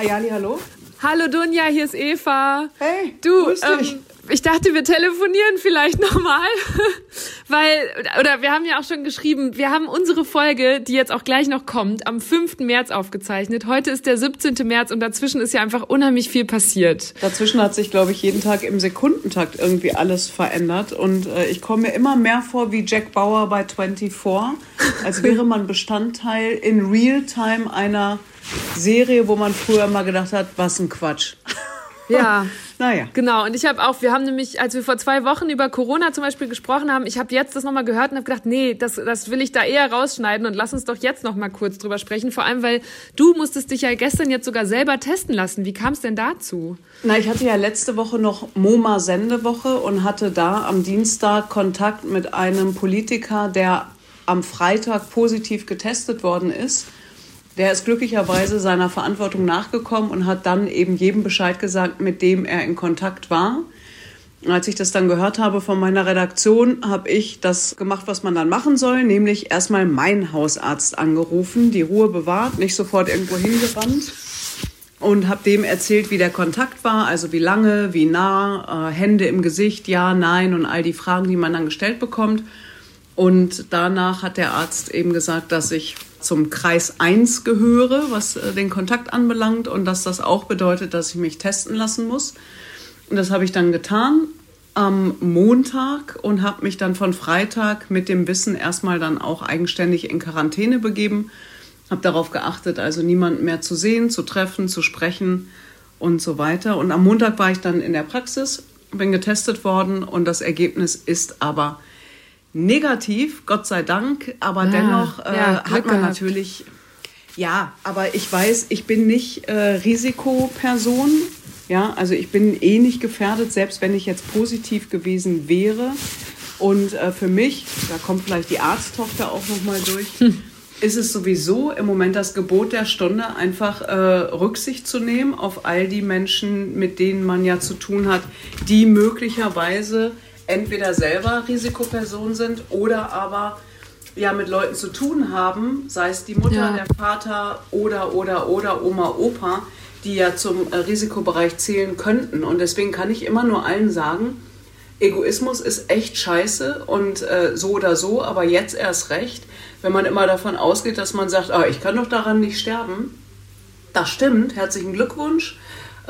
Hayali, hallo? Hallo Dunja, hier ist Eva. Hey, du, grüß dich. ähm, ich dachte, wir telefonieren vielleicht nochmal, weil, oder wir haben ja auch schon geschrieben, wir haben unsere Folge, die jetzt auch gleich noch kommt, am 5. März aufgezeichnet. Heute ist der 17. März und dazwischen ist ja einfach unheimlich viel passiert. Dazwischen hat sich, glaube ich, jeden Tag im Sekundentakt irgendwie alles verändert und äh, ich komme mir immer mehr vor wie Jack Bauer bei 24, als wäre man Bestandteil in Realtime einer Serie, wo man früher mal gedacht hat, was ein Quatsch. Ja. naja. Genau, und ich habe auch, wir haben nämlich, als wir vor zwei Wochen über Corona zum Beispiel gesprochen haben, ich habe jetzt das nochmal gehört und habe gedacht, nee, das, das will ich da eher rausschneiden und lass uns doch jetzt nochmal kurz drüber sprechen. Vor allem, weil du musstest dich ja gestern jetzt sogar selber testen lassen. Wie kam es denn dazu? Na, ich hatte ja letzte Woche noch MoMA-Sendewoche und hatte da am Dienstag Kontakt mit einem Politiker, der am Freitag positiv getestet worden ist. Der ist glücklicherweise seiner Verantwortung nachgekommen und hat dann eben jedem Bescheid gesagt, mit dem er in Kontakt war. Als ich das dann gehört habe von meiner Redaktion, habe ich das gemacht, was man dann machen soll, nämlich erstmal meinen Hausarzt angerufen, die Ruhe bewahrt, nicht sofort irgendwo hingerannt und habe dem erzählt, wie der Kontakt war, also wie lange, wie nah, äh, Hände im Gesicht, ja, nein und all die Fragen, die man dann gestellt bekommt. Und danach hat der Arzt eben gesagt, dass ich zum Kreis 1 gehöre, was äh, den Kontakt anbelangt und dass das auch bedeutet, dass ich mich testen lassen muss. Und das habe ich dann getan am Montag und habe mich dann von Freitag mit dem Wissen erstmal dann auch eigenständig in Quarantäne begeben. Habe darauf geachtet, also niemanden mehr zu sehen, zu treffen, zu sprechen und so weiter. Und am Montag war ich dann in der Praxis, bin getestet worden und das Ergebnis ist aber negativ, Gott sei Dank, aber ja, dennoch äh, ja, hat man gehabt. natürlich, ja, aber ich weiß, ich bin nicht äh, Risikoperson, ja, also ich bin eh nicht gefährdet, selbst wenn ich jetzt positiv gewesen wäre. Und äh, für mich, da kommt vielleicht die Arzttochter auch nochmal durch, hm. ist es sowieso im Moment das Gebot der Stunde, einfach äh, Rücksicht zu nehmen auf all die Menschen, mit denen man ja zu tun hat, die möglicherweise entweder selber Risikoperson sind oder aber ja mit Leuten zu tun haben, sei es die Mutter, ja. der Vater oder oder oder Oma, Opa, die ja zum äh, Risikobereich zählen könnten. Und deswegen kann ich immer nur allen sagen, Egoismus ist echt scheiße und äh, so oder so, aber jetzt erst recht, wenn man immer davon ausgeht, dass man sagt, ah, ich kann doch daran nicht sterben. Das stimmt, herzlichen Glückwunsch.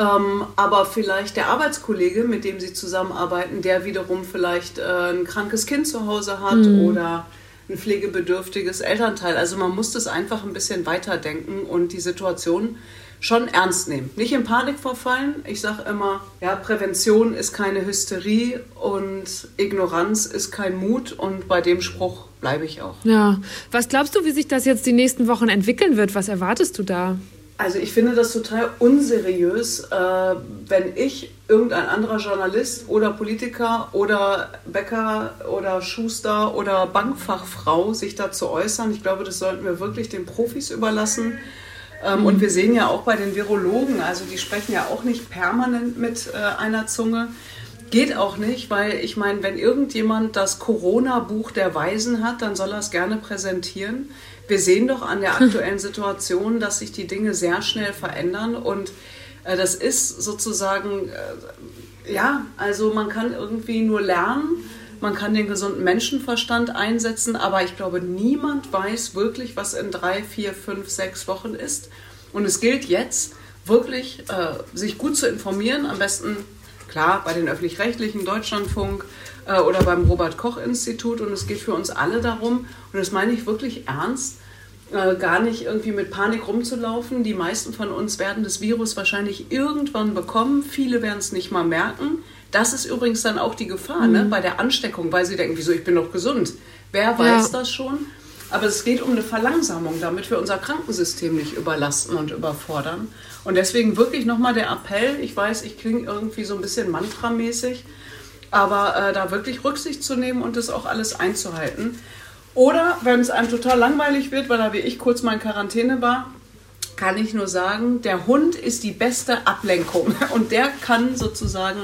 Ähm, aber vielleicht der Arbeitskollege, mit dem sie zusammenarbeiten, der wiederum vielleicht äh, ein krankes Kind zu Hause hat mhm. oder ein pflegebedürftiges Elternteil. Also man muss das einfach ein bisschen weiterdenken und die Situation schon ernst nehmen. Nicht in Panik verfallen. Ich sage immer, ja, Prävention ist keine Hysterie und Ignoranz ist kein Mut und bei dem Spruch bleibe ich auch. Ja, was glaubst du, wie sich das jetzt die nächsten Wochen entwickeln wird? Was erwartest du da? Also ich finde das total unseriös, äh, wenn ich irgendein anderer Journalist oder Politiker oder Bäcker oder Schuster oder Bankfachfrau sich dazu äußern. Ich glaube, das sollten wir wirklich den Profis überlassen. Ähm. Und wir sehen ja auch bei den Virologen, also die sprechen ja auch nicht permanent mit äh, einer Zunge. Geht auch nicht, weil ich meine, wenn irgendjemand das Corona-Buch der Weisen hat, dann soll er es gerne präsentieren wir sehen doch an der aktuellen Situation, dass sich die Dinge sehr schnell verändern und äh, das ist sozusagen, äh, ja, also man kann irgendwie nur lernen, man kann den gesunden Menschenverstand einsetzen, aber ich glaube, niemand weiß wirklich, was in drei, vier, fünf, sechs Wochen ist. Und es gilt jetzt wirklich, äh, sich gut zu informieren, am besten klar bei den öffentlich-rechtlichen Deutschlandfunk äh, oder beim Robert Koch Institut und es geht für uns alle darum und das meine ich wirklich ernst, äh, gar nicht irgendwie mit Panik rumzulaufen. Die meisten von uns werden das Virus wahrscheinlich irgendwann bekommen. Viele werden es nicht mal merken. Das ist übrigens dann auch die Gefahr ne, mhm. ne, bei der Ansteckung, weil sie denken, wieso, ich bin doch gesund. Wer weiß ja. das schon? Aber es geht um eine Verlangsamung, damit wir unser Krankensystem nicht überlasten und überfordern. Und deswegen wirklich nochmal der Appell, ich weiß, ich klinge irgendwie so ein bisschen mantramäßig, aber äh, da wirklich Rücksicht zu nehmen und das auch alles einzuhalten. Oder wenn es einem total langweilig wird, weil da wie ich kurz mal in Quarantäne war, kann ich nur sagen, der Hund ist die beste Ablenkung. Und der kann sozusagen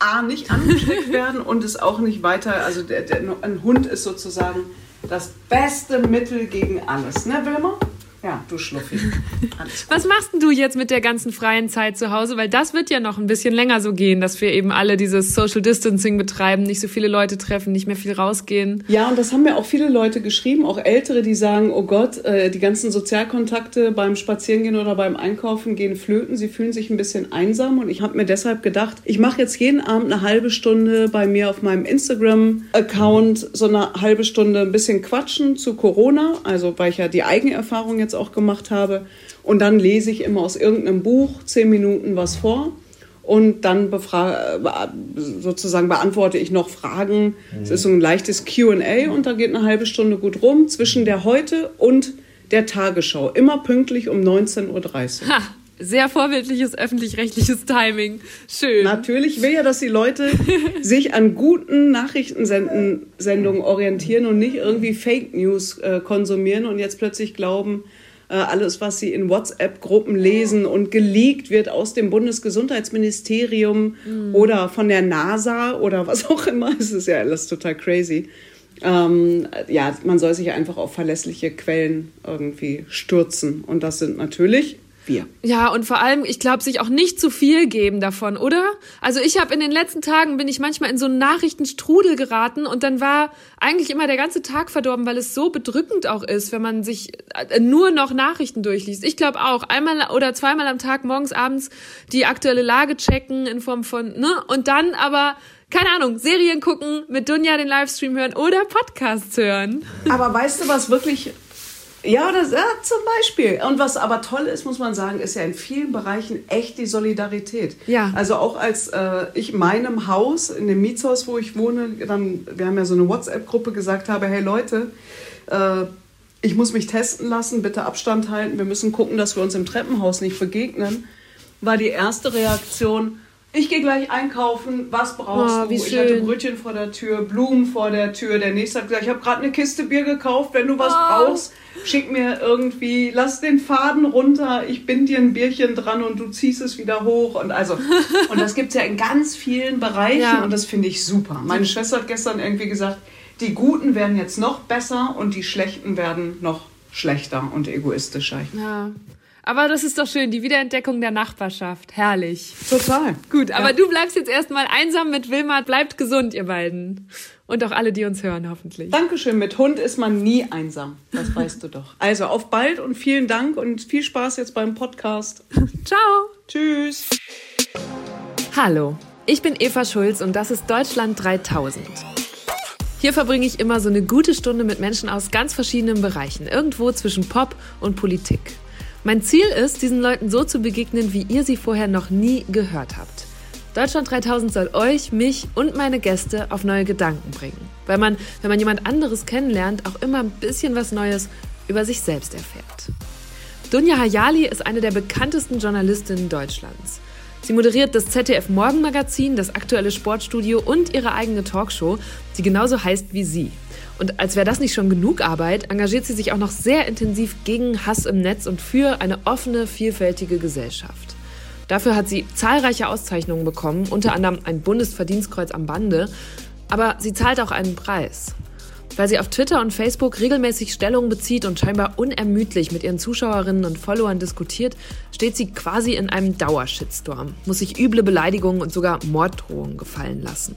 A nicht angesteckt werden und ist auch nicht weiter. Also der, der, ein Hund ist sozusagen das beste Mittel gegen alles, ne Wilma? Ja, du Schluffi. Was machst denn du jetzt mit der ganzen freien Zeit zu Hause? Weil das wird ja noch ein bisschen länger so gehen, dass wir eben alle dieses Social Distancing betreiben, nicht so viele Leute treffen, nicht mehr viel rausgehen. Ja, und das haben mir auch viele Leute geschrieben, auch Ältere, die sagen, oh Gott, äh, die ganzen Sozialkontakte beim Spazierengehen oder beim Einkaufen gehen flöten. Sie fühlen sich ein bisschen einsam. Und ich habe mir deshalb gedacht, ich mache jetzt jeden Abend eine halbe Stunde bei mir auf meinem Instagram-Account so eine halbe Stunde ein bisschen quatschen zu Corona. Also weil ich ja die Eigenerfahrung jetzt auch gemacht habe. Und dann lese ich immer aus irgendeinem Buch zehn Minuten was vor. Und dann sozusagen beantworte ich noch Fragen. Es ist so ein leichtes QA und da geht eine halbe Stunde gut rum zwischen der Heute und der Tagesschau. Immer pünglich um 19.30 Uhr. Ha, sehr vorbildliches öffentlich-rechtliches Timing. Schön. Natürlich will ja, dass die Leute sich an guten Nachrichtensendungen orientieren und nicht irgendwie Fake News äh, konsumieren und jetzt plötzlich glauben, äh, alles, was sie in WhatsApp-Gruppen lesen und geleakt wird aus dem Bundesgesundheitsministerium mhm. oder von der NASA oder was auch immer. Es ist ja alles total crazy. Ähm, ja, man soll sich einfach auf verlässliche Quellen irgendwie stürzen. Und das sind natürlich wir. Ja, und vor allem, ich glaube, sich auch nicht zu viel geben davon, oder? Also ich habe in den letzten Tagen bin ich manchmal in so einen Nachrichtenstrudel geraten und dann war eigentlich immer der ganze Tag verdorben, weil es so bedrückend auch ist, wenn man sich äh, nur noch Nachrichten durchliest. Ich glaube auch, einmal oder zweimal am Tag, morgens, abends die aktuelle Lage checken in Form von, ne? Und dann aber keine Ahnung, Serien gucken, mit Dunja den Livestream hören oder Podcasts hören. Aber weißt du, was wirklich ja, das, ja, zum Beispiel. Und was aber toll ist, muss man sagen, ist ja in vielen Bereichen echt die Solidarität. Ja. Also auch als äh, ich meinem Haus, in dem Mietshaus, wo ich wohne, dann, wir haben ja so eine WhatsApp-Gruppe gesagt habe, hey Leute, äh, ich muss mich testen lassen, bitte Abstand halten, wir müssen gucken, dass wir uns im Treppenhaus nicht begegnen, war die erste Reaktion, ich gehe gleich einkaufen. Was brauchst oh, du? Ich schön. hatte Brötchen vor der Tür, Blumen vor der Tür. Der nächste hat gesagt, ich habe gerade eine Kiste Bier gekauft. Wenn du was oh. brauchst, schick mir irgendwie, lass den Faden runter. Ich bin dir ein Bierchen dran und du ziehst es wieder hoch. Und also, und das gibt es ja in ganz vielen Bereichen ja. und das finde ich super. Meine Schwester hat gestern irgendwie gesagt, die Guten werden jetzt noch besser und die Schlechten werden noch schlechter und egoistischer. Ja. Aber das ist doch schön, die Wiederentdeckung der Nachbarschaft. Herrlich. Total. Gut, aber ja. du bleibst jetzt erstmal einsam mit Wilma. Bleibt gesund, ihr beiden. Und auch alle, die uns hören, hoffentlich. Dankeschön. Mit Hund ist man nie einsam. Das weißt du doch. Also auf bald und vielen Dank und viel Spaß jetzt beim Podcast. Ciao. Tschüss. Hallo, ich bin Eva Schulz und das ist Deutschland 3000. Hier verbringe ich immer so eine gute Stunde mit Menschen aus ganz verschiedenen Bereichen, irgendwo zwischen Pop und Politik. Mein Ziel ist, diesen Leuten so zu begegnen, wie ihr sie vorher noch nie gehört habt. Deutschland 3000 soll euch, mich und meine Gäste auf neue Gedanken bringen. Weil man, wenn man jemand anderes kennenlernt, auch immer ein bisschen was Neues über sich selbst erfährt. Dunja Hayali ist eine der bekanntesten Journalistinnen Deutschlands. Sie moderiert das ZDF Morgenmagazin, das aktuelle Sportstudio und ihre eigene Talkshow, die genauso heißt wie sie. Und als wäre das nicht schon genug Arbeit, engagiert sie sich auch noch sehr intensiv gegen Hass im Netz und für eine offene, vielfältige Gesellschaft. Dafür hat sie zahlreiche Auszeichnungen bekommen, unter anderem ein Bundesverdienstkreuz am Bande. Aber sie zahlt auch einen Preis. Weil sie auf Twitter und Facebook regelmäßig Stellung bezieht und scheinbar unermüdlich mit ihren Zuschauerinnen und Followern diskutiert, steht sie quasi in einem Dauershitstorm, muss sich üble Beleidigungen und sogar Morddrohungen gefallen lassen.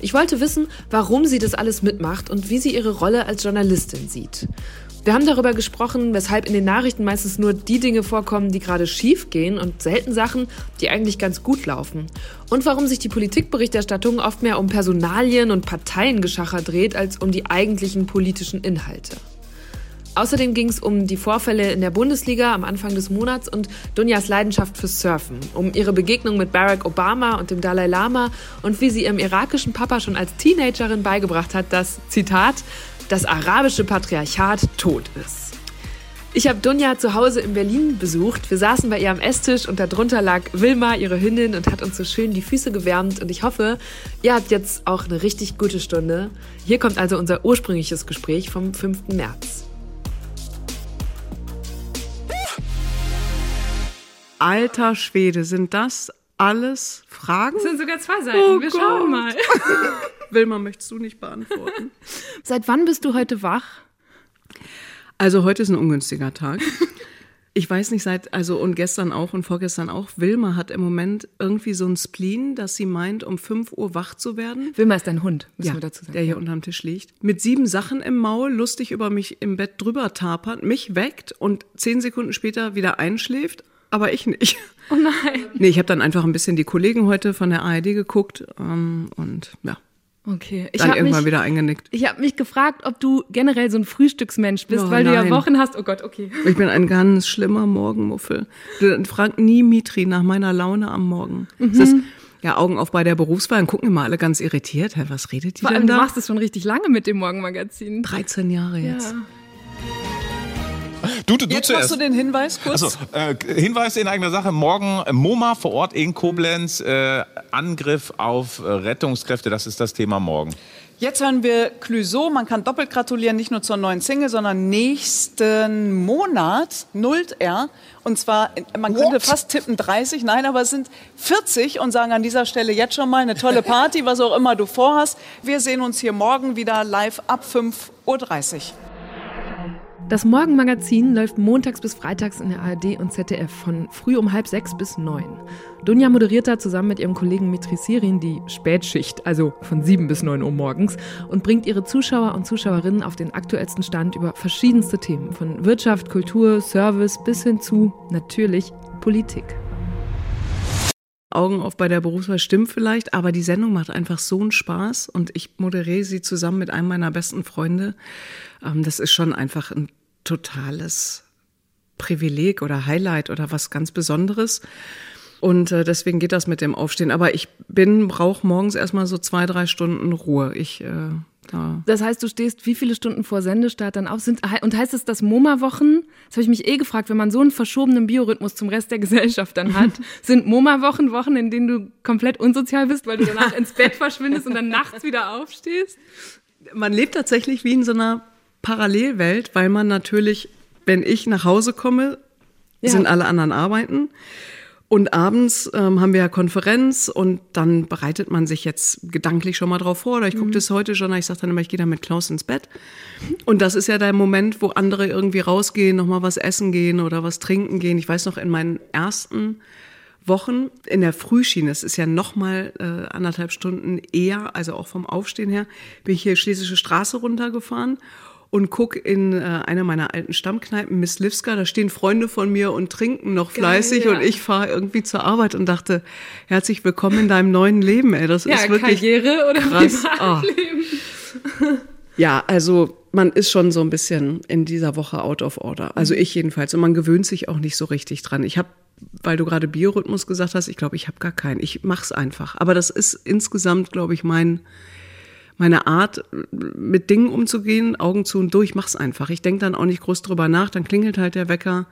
Ich wollte wissen, warum sie das alles mitmacht und wie sie ihre Rolle als Journalistin sieht. Wir haben darüber gesprochen, weshalb in den Nachrichten meistens nur die Dinge vorkommen, die gerade schief gehen und selten Sachen, die eigentlich ganz gut laufen. Und warum sich die Politikberichterstattung oft mehr um Personalien und Parteiengeschacher dreht, als um die eigentlichen politischen Inhalte. Außerdem ging es um die Vorfälle in der Bundesliga am Anfang des Monats und Dunjas Leidenschaft fürs Surfen, um ihre Begegnung mit Barack Obama und dem Dalai Lama und wie sie ihrem irakischen Papa schon als Teenagerin beigebracht hat, dass, Zitat, das arabische Patriarchat tot ist. Ich habe Dunja zu Hause in Berlin besucht. Wir saßen bei ihr am Esstisch und darunter lag Wilma, ihre Hündin, und hat uns so schön die Füße gewärmt. Und ich hoffe, ihr habt jetzt auch eine richtig gute Stunde. Hier kommt also unser ursprüngliches Gespräch vom 5. März. Alter Schwede, sind das alles Fragen? Es sind sogar zwei Seiten. Oh Wir Gott. schauen mal. Wilma, möchtest du nicht beantworten? Seit wann bist du heute wach? Also heute ist ein ungünstiger Tag. Ich weiß nicht, seit, also und gestern auch und vorgestern auch, Wilma hat im Moment irgendwie so ein Spleen, dass sie meint, um 5 Uhr wach zu werden. Wilma ist dein Hund, müssen ja, wir dazu sagen. Der hier unterm Tisch liegt. Mit sieben Sachen im Maul, lustig über mich im Bett drüber tapert, mich weckt und zehn Sekunden später wieder einschläft, aber ich nicht. Oh nein. Nee, ich habe dann einfach ein bisschen die Kollegen heute von der ARD geguckt ähm, und ja. Okay. Ich dann irgendwann mich, wieder eingenickt. Ich habe mich gefragt, ob du generell so ein Frühstücksmensch bist, oh, weil nein. du ja Wochen hast. Oh Gott, okay. Ich bin ein ganz schlimmer Morgenmuffel. Du frag nie Mitri nach meiner Laune am Morgen. Mhm. Das ist, ja, Augen auf bei der Berufswahl, dann gucken immer alle ganz irritiert. Hä, was redet die Vor denn da? Du machst es schon richtig lange mit dem Morgenmagazin. 13 Jahre jetzt. Ja. Du, du, Jetzt zuerst. machst du den Hinweis kurz. Also, äh, Hinweis in eigener Sache. Morgen äh, MoMA vor Ort in Koblenz. Äh, Angriff auf äh, Rettungskräfte. Das ist das Thema morgen. Jetzt hören wir Clüso. Man kann doppelt gratulieren, nicht nur zur neuen Single, sondern nächsten Monat nullt er. Und zwar, man könnte What? fast tippen 30, nein, aber es sind 40 und sagen an dieser Stelle jetzt schon mal eine tolle Party, was auch immer du vorhast. Wir sehen uns hier morgen wieder live ab 5.30 Uhr. Das Morgenmagazin läuft montags bis freitags in der ARD und ZDF von früh um halb sechs bis neun. Dunja moderiert da zusammen mit ihrem Kollegen Mitri Sirin die Spätschicht, also von sieben bis neun Uhr morgens, und bringt ihre Zuschauer und Zuschauerinnen auf den aktuellsten Stand über verschiedenste Themen, von Wirtschaft, Kultur, Service bis hin zu, natürlich, Politik. Augen auf bei der Berufswahl stimmt vielleicht, aber die Sendung macht einfach so einen Spaß und ich moderiere sie zusammen mit einem meiner besten Freunde. Ähm, das ist schon einfach ein totales Privileg oder Highlight oder was ganz Besonderes. Und äh, deswegen geht das mit dem Aufstehen. Aber ich bin, brauche morgens erstmal so zwei, drei Stunden Ruhe. Ich, äh, ja. Das heißt, du stehst wie viele Stunden vor Sendestart dann auf? Sind, und heißt es das MoMA-Wochen? Das habe ich mich eh gefragt, wenn man so einen verschobenen Biorhythmus zum Rest der Gesellschaft dann hat. sind MoMA-Wochen Wochen, in denen du komplett unsozial bist, weil du danach ins Bett verschwindest und dann nachts wieder aufstehst? Man lebt tatsächlich wie in so einer Parallelwelt, weil man natürlich, wenn ich nach Hause komme, ja. sind alle anderen arbeiten. Und abends ähm, haben wir ja Konferenz und dann bereitet man sich jetzt gedanklich schon mal drauf vor. Oder ich gucke mhm. das heute schon, ich sage dann immer, ich gehe dann mit Klaus ins Bett. Und das ist ja der Moment, wo andere irgendwie rausgehen, nochmal was essen gehen oder was trinken gehen. Ich weiß noch, in meinen ersten Wochen in der Frühschiene, es ist ja nochmal äh, anderthalb Stunden eher, also auch vom Aufstehen her, bin ich hier Schlesische Straße runtergefahren und guck in äh, eine meiner alten Stammkneipen, Miss Livska, da stehen Freunde von mir und trinken noch fleißig Geil, ja. und ich fahre irgendwie zur Arbeit und dachte, herzlich willkommen in deinem neuen Leben, ey. Das ja, ist wirklich Karriere oder krass. Privatleben. Oh. Ja, also man ist schon so ein bisschen in dieser Woche out of order. Also ich jedenfalls. Und man gewöhnt sich auch nicht so richtig dran. Ich habe, weil du gerade Biorhythmus gesagt hast, ich glaube, ich habe gar keinen. Ich mach's einfach. Aber das ist insgesamt, glaube ich, mein meine Art, mit Dingen umzugehen, Augen zu und durch, mach's einfach. Ich denke dann auch nicht groß drüber nach, dann klingelt halt der Wecker,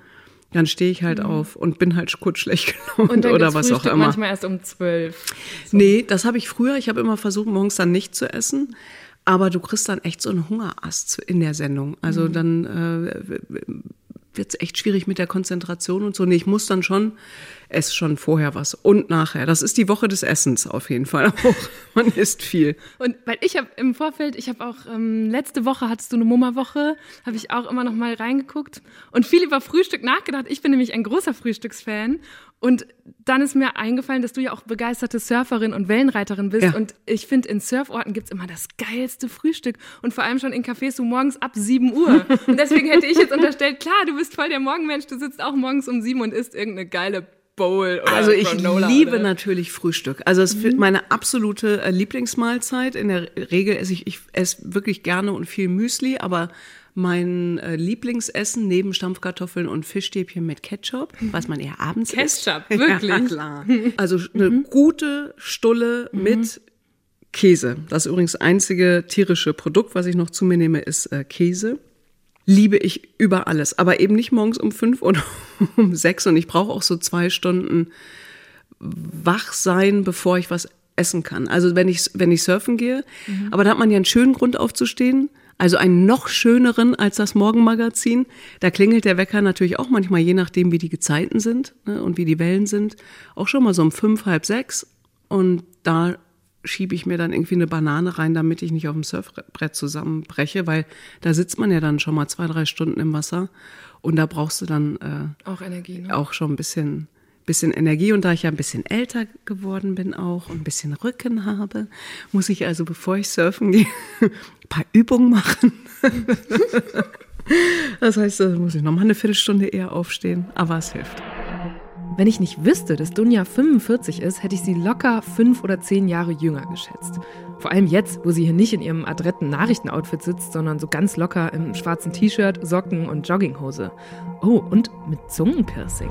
dann stehe ich halt mhm. auf und bin halt kurz schlecht gelaunt oder was auch immer. manchmal erst um zwölf. So. Nee, das habe ich früher. Ich habe immer versucht, morgens dann nicht zu essen. Aber du kriegst dann echt so einen Hungerast in der Sendung. Also mhm. dann äh, wird es echt schwierig mit der Konzentration und so. Nee, ich muss dann schon, esse schon vorher was und nachher. Das ist die Woche des Essens auf jeden Fall auch. Man isst viel. Und weil ich habe im Vorfeld, ich habe auch ähm, letzte Woche hattest du eine Mumma-Woche, habe ich auch immer noch mal reingeguckt und viel über Frühstück nachgedacht. Ich bin nämlich ein großer Frühstücksfan und dann ist mir eingefallen, dass du ja auch begeisterte Surferin und Wellenreiterin bist. Ja. Und ich finde, in Surforten gibt's immer das geilste Frühstück. Und vor allem schon in Cafés so morgens ab 7 Uhr. Und deswegen hätte ich jetzt unterstellt, klar, du bist voll der Morgenmensch, du sitzt auch morgens um sieben und isst irgendeine geile Bowl oder Also ich Granola liebe oder? natürlich Frühstück. Also es ist mhm. meine absolute äh, Lieblingsmahlzeit. In der Regel esse ich, ich esse wirklich gerne und viel Müsli, aber mein äh, Lieblingsessen neben Stampfkartoffeln und Fischstäbchen mit Ketchup, was man eher abends Ketchup, isst. wirklich? Ja, klar. Also eine mhm. gute Stulle mhm. mit Käse. Das übrigens einzige tierische Produkt, was ich noch zu mir nehme, ist äh, Käse. Liebe ich über alles, aber eben nicht morgens um fünf oder um sechs und ich brauche auch so zwei Stunden wach sein, bevor ich was essen kann. Also wenn ich, wenn ich surfen gehe, mhm. aber da hat man ja einen schönen Grund aufzustehen, also einen noch schöneren als das Morgenmagazin. Da klingelt der Wecker natürlich auch manchmal, je nachdem, wie die Gezeiten sind ne, und wie die Wellen sind, auch schon mal so um fünf, halb sechs. Und da schiebe ich mir dann irgendwie eine Banane rein, damit ich nicht auf dem Surfbrett zusammenbreche, weil da sitzt man ja dann schon mal zwei, drei Stunden im Wasser und da brauchst du dann äh, auch Energie, ne? auch schon ein bisschen bisschen Energie und da ich ja ein bisschen älter geworden bin auch und ein bisschen Rücken habe, muss ich also, bevor ich surfen gehe, ein paar Übungen machen. das heißt, da muss ich noch mal eine Viertelstunde eher aufstehen, aber es hilft. Wenn ich nicht wüsste, dass Dunja 45 ist, hätte ich sie locker fünf oder zehn Jahre jünger geschätzt. Vor allem jetzt, wo sie hier nicht in ihrem adretten Nachrichtenoutfit sitzt, sondern so ganz locker im schwarzen T-Shirt, Socken und Jogginghose. Oh, und mit Zungenpiercing.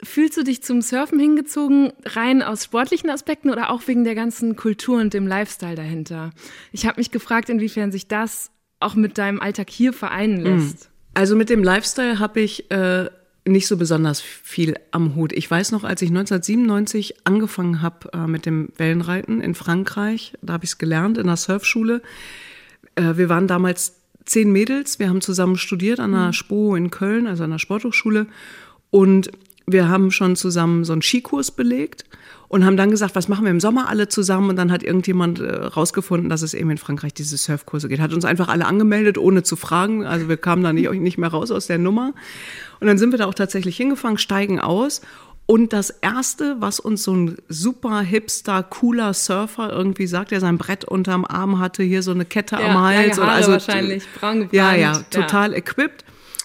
Fühlst du dich zum Surfen hingezogen, rein aus sportlichen Aspekten oder auch wegen der ganzen Kultur und dem Lifestyle dahinter? Ich habe mich gefragt, inwiefern sich das auch mit deinem Alltag hier vereinen lässt. Also mit dem Lifestyle habe ich äh, nicht so besonders viel am Hut. Ich weiß noch, als ich 1997 angefangen habe äh, mit dem Wellenreiten in Frankreich, da habe ich es gelernt in der Surfschule. Äh, wir waren damals zehn Mädels, wir haben zusammen studiert an der mhm. SPO in Köln, also an der Sporthochschule. Und wir haben schon zusammen so einen Skikurs belegt und haben dann gesagt, was machen wir im Sommer alle zusammen? Und dann hat irgendjemand äh, rausgefunden, dass es eben in Frankreich diese Surfkurse geht. Hat uns einfach alle angemeldet, ohne zu fragen. Also wir kamen da nicht, nicht mehr raus aus der Nummer. Und dann sind wir da auch tatsächlich hingefangen, steigen aus. Und das erste, was uns so ein super hipster, cooler Surfer irgendwie sagt, der sein Brett unterm Arm hatte, hier so eine Kette ja, am Hals. Haare also, wahrscheinlich, braun gebrannt. Ja, ja, total ja. equipped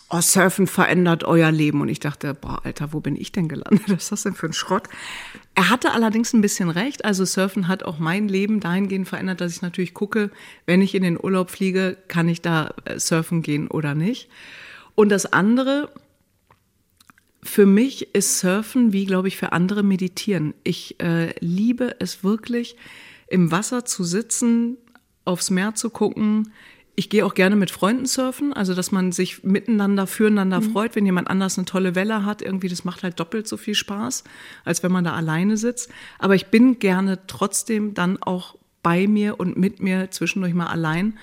oh, Surfen verändert euer Leben. Und ich dachte, boah, Alter, wo bin ich denn gelandet? Was ist das denn für ein Schrott? Er hatte allerdings ein bisschen recht. Also Surfen hat auch mein Leben dahingehend verändert, dass ich natürlich gucke, wenn ich in den Urlaub fliege, kann ich da äh, surfen gehen oder nicht. Und das andere, für mich ist Surfen wie, glaube ich, für andere meditieren. Ich äh, liebe es wirklich, im Wasser zu sitzen, aufs Meer zu gucken, ich gehe auch gerne mit Freunden surfen, also dass man sich miteinander, füreinander mhm. freut, wenn jemand anders eine tolle Welle hat. Irgendwie, das macht halt doppelt so viel Spaß, als wenn man da alleine sitzt. Aber ich bin gerne trotzdem dann auch bei mir und mit mir zwischendurch mal allein,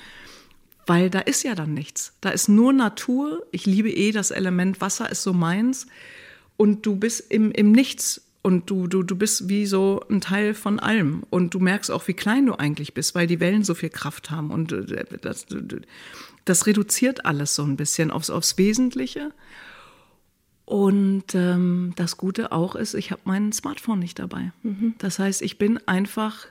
weil da ist ja dann nichts. Da ist nur Natur. Ich liebe eh das Element Wasser ist so meins. Und du bist im, im Nichts und du, du, du bist wie so ein Teil von allem. Und du merkst auch, wie klein du eigentlich bist, weil die Wellen so viel Kraft haben. Und äh, das, das reduziert alles so ein bisschen aufs, aufs Wesentliche. Und ähm, das Gute auch ist, ich habe mein Smartphone nicht dabei. Mhm. Das heißt, ich bin einfach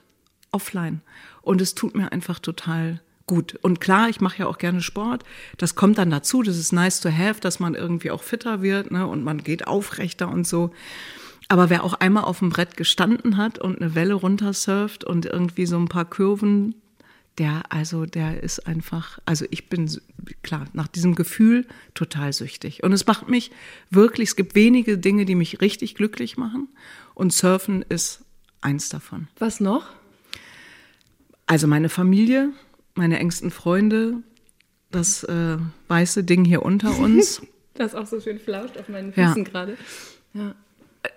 offline. Und es tut mir einfach total gut. Und klar, ich mache ja auch gerne Sport. Das kommt dann dazu. Das ist nice to have, dass man irgendwie auch fitter wird ne? und man geht aufrechter und so. Aber wer auch einmal auf dem Brett gestanden hat und eine Welle runtersurft und irgendwie so ein paar Kurven, der, also, der ist einfach, also ich bin, klar, nach diesem Gefühl total süchtig. Und es macht mich wirklich, es gibt wenige Dinge, die mich richtig glücklich machen. Und Surfen ist eins davon. Was noch? Also meine Familie, meine engsten Freunde, das äh, weiße Ding hier unter uns. das auch so schön flauscht auf meinen Füßen ja. gerade. Ja.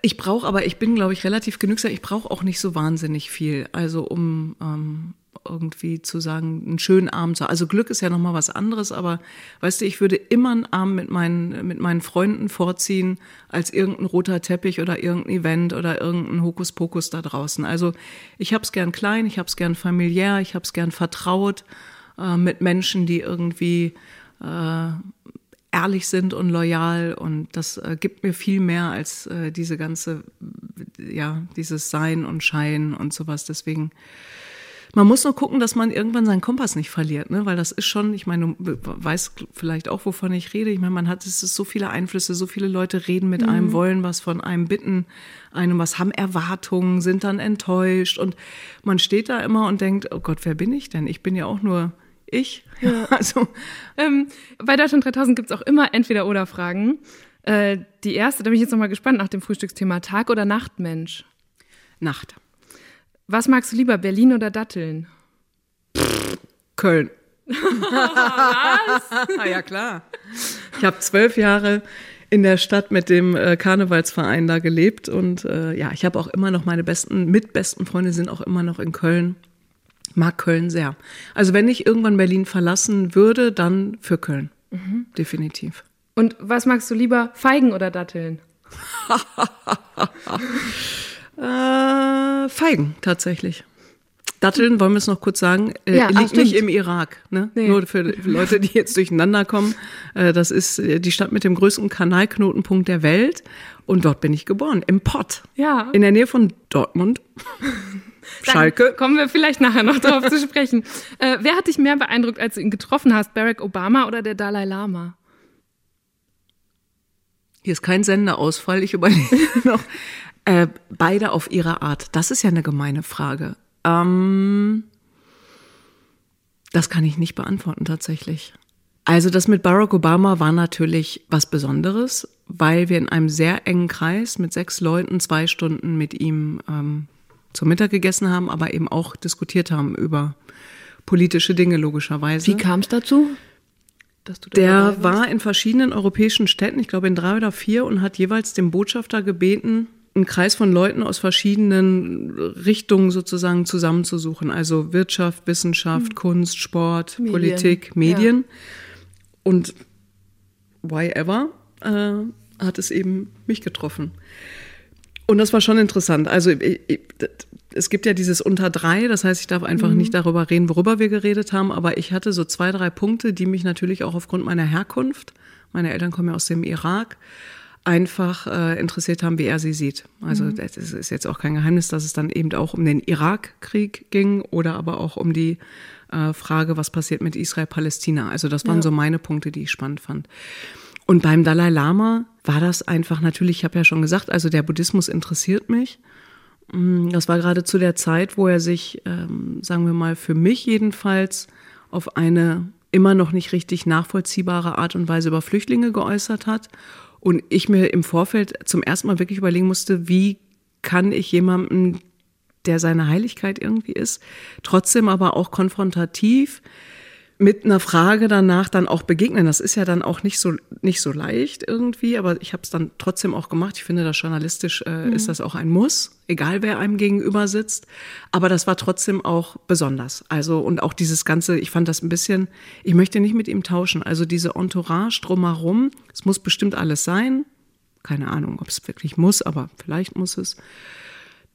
Ich brauche aber, ich bin, glaube ich, relativ genügsam. Ich brauche auch nicht so wahnsinnig viel. Also um ähm, irgendwie zu sagen, einen schönen Abend zu. Also Glück ist ja nochmal was anderes, aber weißt du, ich würde immer einen Abend mit meinen, mit meinen Freunden vorziehen, als irgendein roter Teppich oder irgendein Event oder irgendein Hokuspokus da draußen. Also ich habe es gern klein, ich habe es gern familiär, ich habe es gern vertraut äh, mit Menschen, die irgendwie äh, ehrlich sind und loyal und das äh, gibt mir viel mehr als äh, diese ganze, ja, dieses Sein und Schein und sowas. Deswegen, man muss nur gucken, dass man irgendwann seinen Kompass nicht verliert, ne? weil das ist schon, ich meine, du weißt vielleicht auch, wovon ich rede. Ich meine, man hat, es ist so viele Einflüsse, so viele Leute reden mit mhm. einem, wollen was von einem, bitten einem was, haben Erwartungen, sind dann enttäuscht und man steht da immer und denkt, oh Gott, wer bin ich denn? Ich bin ja auch nur ich. Ja. Also ähm, bei Deutschland 3000 gibt es auch immer Entweder-Oder-Fragen. Äh, die erste, da bin ich jetzt nochmal gespannt nach dem Frühstücksthema: Tag- oder Nachtmensch? Nacht. Was magst du lieber, Berlin oder Datteln? Köln. Was? ja, klar. Ich habe zwölf Jahre in der Stadt mit dem äh, Karnevalsverein da gelebt und äh, ja, ich habe auch immer noch meine besten, mitbesten Freunde sind auch immer noch in Köln mag Köln sehr. Also wenn ich irgendwann Berlin verlassen würde, dann für Köln. Mhm. Definitiv. Und was magst du lieber, Feigen oder Datteln? äh, Feigen, tatsächlich. Datteln, wollen wir es noch kurz sagen, äh, Ja, liegt nicht stimmt. im Irak. Ne? Nee. Nur für Leute, die jetzt durcheinander kommen. Äh, das ist äh, die Stadt mit dem größten Kanalknotenpunkt der Welt. Und dort bin ich geboren, im Pott. Ja. In der Nähe von Dortmund. Dann Schalke. Kommen wir vielleicht nachher noch darauf zu sprechen. Äh, wer hat dich mehr beeindruckt, als du ihn getroffen hast? Barack Obama oder der Dalai Lama? Hier ist kein Sendeausfall, ich überlege noch. Äh, beide auf ihre Art. Das ist ja eine gemeine Frage. Ähm, das kann ich nicht beantworten tatsächlich. Also das mit Barack Obama war natürlich was Besonderes, weil wir in einem sehr engen Kreis mit sechs Leuten zwei Stunden mit ihm ähm, zum Mittag gegessen haben, aber eben auch diskutiert haben über politische Dinge logischerweise. Wie kam es dazu? Dass du da Der war in verschiedenen europäischen Städten, ich glaube in drei oder vier, und hat jeweils den Botschafter gebeten, einen Kreis von Leuten aus verschiedenen Richtungen sozusagen zusammenzusuchen. Also Wirtschaft, Wissenschaft, Kunst, Sport, Medien. Politik, Medien. Und why ever äh, hat es eben mich getroffen. Und das war schon interessant. Also ich, ich, es gibt ja dieses unter drei, das heißt, ich darf einfach nicht darüber reden, worüber wir geredet haben, aber ich hatte so zwei, drei Punkte, die mich natürlich auch aufgrund meiner Herkunft, meine Eltern kommen ja aus dem Irak, einfach äh, interessiert haben, wie er sie sieht. Also das ist ist jetzt auch kein Geheimnis, dass es dann eben auch um den Irakkrieg ging oder aber auch um die äh, Frage, was passiert mit Israel-Palästina. Also das waren Ja. so meine Punkte, die ich spannend fand. Und beim Dalai Lama war das einfach natürlich, ich habe ja schon gesagt, also der Buddhismus interessiert mich. Mm, Das war gerade zu der Zeit, wo er sich, ähm, sagen wir mal, für mich jedenfalls auf eine immer noch nicht richtig nachvollziehbare Art und Weise über Flüchtlinge geäußert hat. Und ich mir im Vorfeld zum ersten Mal wirklich überlegen musste, wie kann ich jemandem, der seine Heiligkeit irgendwie ist, trotzdem aber auch konfrontativ mit einer Frage danach dann auch begegnen. Das ist ja dann auch nicht so nicht so leicht irgendwie, aber ich habe es dann trotzdem auch gemacht. Ich finde, das journalistisch äh, ist das auch ein Muss, egal wer einem gegenüber sitzt. Aber das war trotzdem auch besonders. Also und auch dieses ganze, ich fand das ein bisschen. Ich möchte nicht mit ihm tauschen. Also diese Entourage drumherum. Es muss bestimmt alles sein. Keine Ahnung, ob es wirklich muss, aber vielleicht muss es.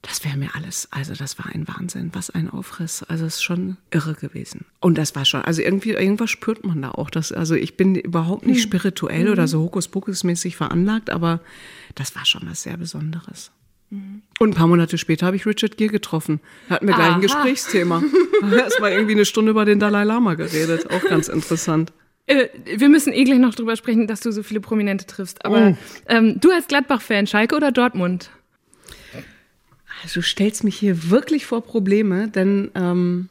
Das wäre mir alles, also das war ein Wahnsinn, was ein Aufriss. Also es ist schon irre gewesen. Und das war schon, also irgendwie, irgendwas spürt man da auch. Dass, also ich bin überhaupt nicht spirituell oder so Hokuspokus-mäßig veranlagt, aber das war schon was sehr Besonderes. Und ein paar Monate später habe ich Richard Gere getroffen. Hatten wir gleich ein. Gesprächsthema. Erstmal irgendwie eine Stunde über den Dalai Lama geredet. Auch ganz interessant. Äh, wir müssen eh gleich noch drüber sprechen, dass du so viele Prominente triffst. Aber ähm, du als Gladbach-Fan, Schalke oder Dortmund? Also du stellst mich hier wirklich vor Probleme, denn ähm,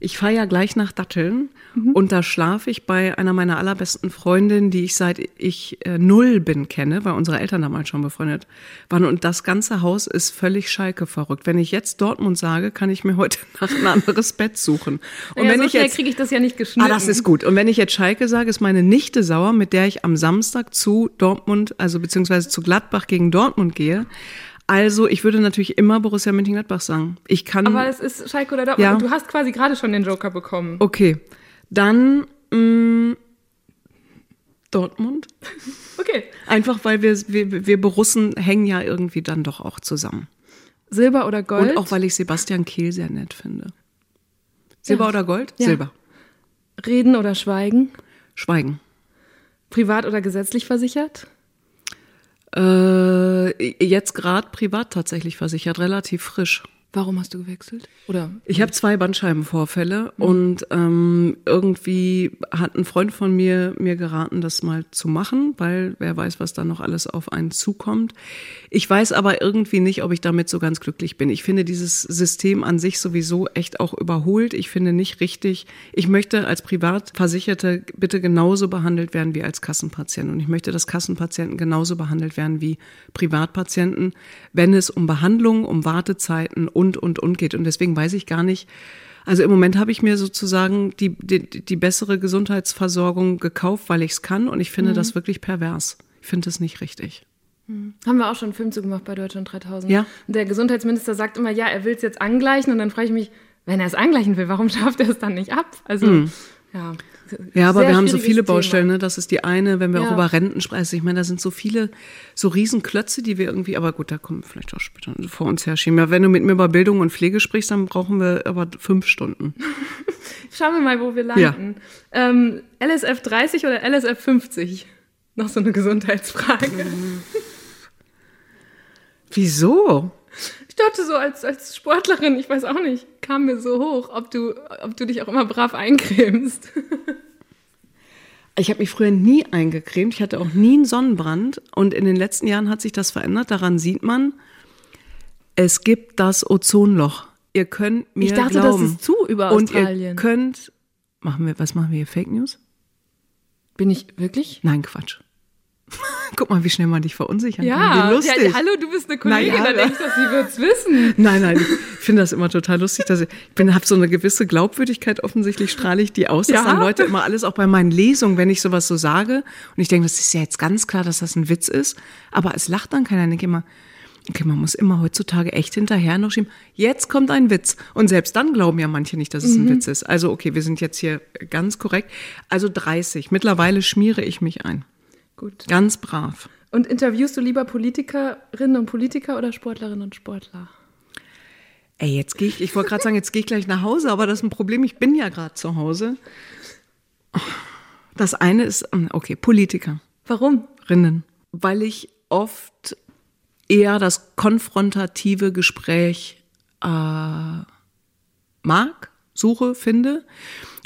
ich fahre ja gleich nach Datteln und da schlafe ich bei einer meiner allerbesten Freundinnen, die ich seit ich äh, null bin kenne, weil unsere Eltern damals schon befreundet waren. Und das ganze Haus ist völlig Schalke verrückt. Wenn ich jetzt Dortmund sage, kann ich mir heute Nacht ein anderes Bett suchen. Und Naja, wenn so ich jetzt kriege ich das ja nicht geschnitten. Ah, das ist gut. Und wenn ich jetzt Schalke sage, ist meine Nichte sauer, mit der ich am Samstag zu Dortmund, also beziehungsweise zu Gladbach gegen Dortmund gehe. Also, ich würde natürlich immer Borussia Mönchengladbach sagen. Ich kann. Aber es ist Schalke oder Dortmund. Ja. Du hast quasi gerade schon den Joker bekommen. okay. Dann mh, Dortmund. Okay. Einfach weil wir, wir, wir Borussen hängen ja irgendwie dann doch auch zusammen. Silber oder Gold? Und auch weil ich Sebastian Kehl sehr nett finde. Silber Ja. oder Gold? Ja. Silber. Reden oder Schweigen? Schweigen. Privat oder gesetzlich versichert? Äh, jetzt gerade privat tatsächlich versichert, relativ frisch. Warum hast du gewechselt? Oder Ich habe zwei Bandscheibenvorfälle und ähm, irgendwie hat ein Freund von mir mir geraten, das mal zu machen, weil wer weiß, was da noch alles auf einen zukommt. Ich weiß aber irgendwie nicht, ob ich damit so ganz glücklich bin. Ich finde dieses System an sich sowieso echt auch überholt. Ich finde nicht richtig. Ich möchte als Privatversicherte bitte genauso behandelt werden wie als Kassenpatient und ich möchte, dass Kassenpatienten genauso behandelt werden wie Privatpatienten, wenn es um Behandlung, um Wartezeiten und, und, und geht. Und deswegen weiß ich gar nicht, also im Moment habe ich mir sozusagen die, die, die bessere Gesundheitsversorgung gekauft, weil ich es kann und ich finde das wirklich pervers. Ich finde das nicht richtig. Haben wir auch schon einen Film zu gemacht bei Deutschland 3000. Ja. Und der Gesundheitsminister sagt immer, ja, er will es jetzt angleichen. Und dann frage ich mich, wenn er es angleichen will, warum schafft er es dann nicht ab? Also, Hm. Ja, Ja, aber wir haben so viele. Baustellen, ne? Das ist die eine, wenn wir Ja. auch über Renten sprechen. Also ich meine, da sind so viele, so Riesenklötze, die wir irgendwie, aber gut, da kommen wir vielleicht auch später vor uns herschieben. Ja, wenn du mit mir über Bildung und Pflege sprichst, dann brauchen wir aber fünf Stunden. Schauen wir mal, wo wir landen. Ähm, LSF 30 oder LSF 50? Noch so eine Gesundheitsfrage. Wieso? Ich dachte so als, als Sportlerin, ich weiß auch nicht, kam mir so hoch, ob du, ob du dich auch immer brav eincremst. Ich habe mich früher nie eingecremt. Ich hatte auch nie einen Sonnenbrand. Und in den letzten Jahren hat sich das verändert. Daran sieht man, es gibt das Ozonloch. Ihr könnt mir Ich dachte, das glauben. ist zu über Und ihr Australien. könnt, machen wir, was machen wir hier? Fake News? Bin ich wirklich? Nein, Quatsch. Guck mal, wie schnell man dich verunsichern Ja, kann. Wie lustig. ja, hallo, du bist eine Kollegin, Na ja, da denkst du, sie wird's wissen. Nein, nein, ich finde das immer total lustig. Dass ich ich bin, habe so eine gewisse Glaubwürdigkeit, offensichtlich strahle ich die aus, dass Ja. dann Leute immer alles, auch bei meinen Lesungen, wenn ich sowas so sage, und ich denke, das ist ja jetzt ganz klar, dass das ein Witz ist, aber es lacht dann keiner. Dann denke ich immer, okay, man muss immer heutzutage echt hinterher noch schieben, jetzt kommt ein Witz. Und selbst dann glauben ja manche nicht, dass es Mhm. ein Witz ist. Also okay, wir sind jetzt hier ganz korrekt. Also 30. Mittlerweile schmiere ich mich ein. Gut. Ganz brav. Und interviewst du lieber Politikerinnen und Politiker oder Sportlerinnen und Sportler? Ey, jetzt gehe ich, ich wollte gerade sagen, jetzt gehe ich gleich nach Hause, aber das ist ein Problem, ich bin ja gerade zu Hause. Das eine ist, ähm, okay, Politikerinnen, Warum? weil ich oft eher das konfrontative Gespräch äh, mag, suche, finde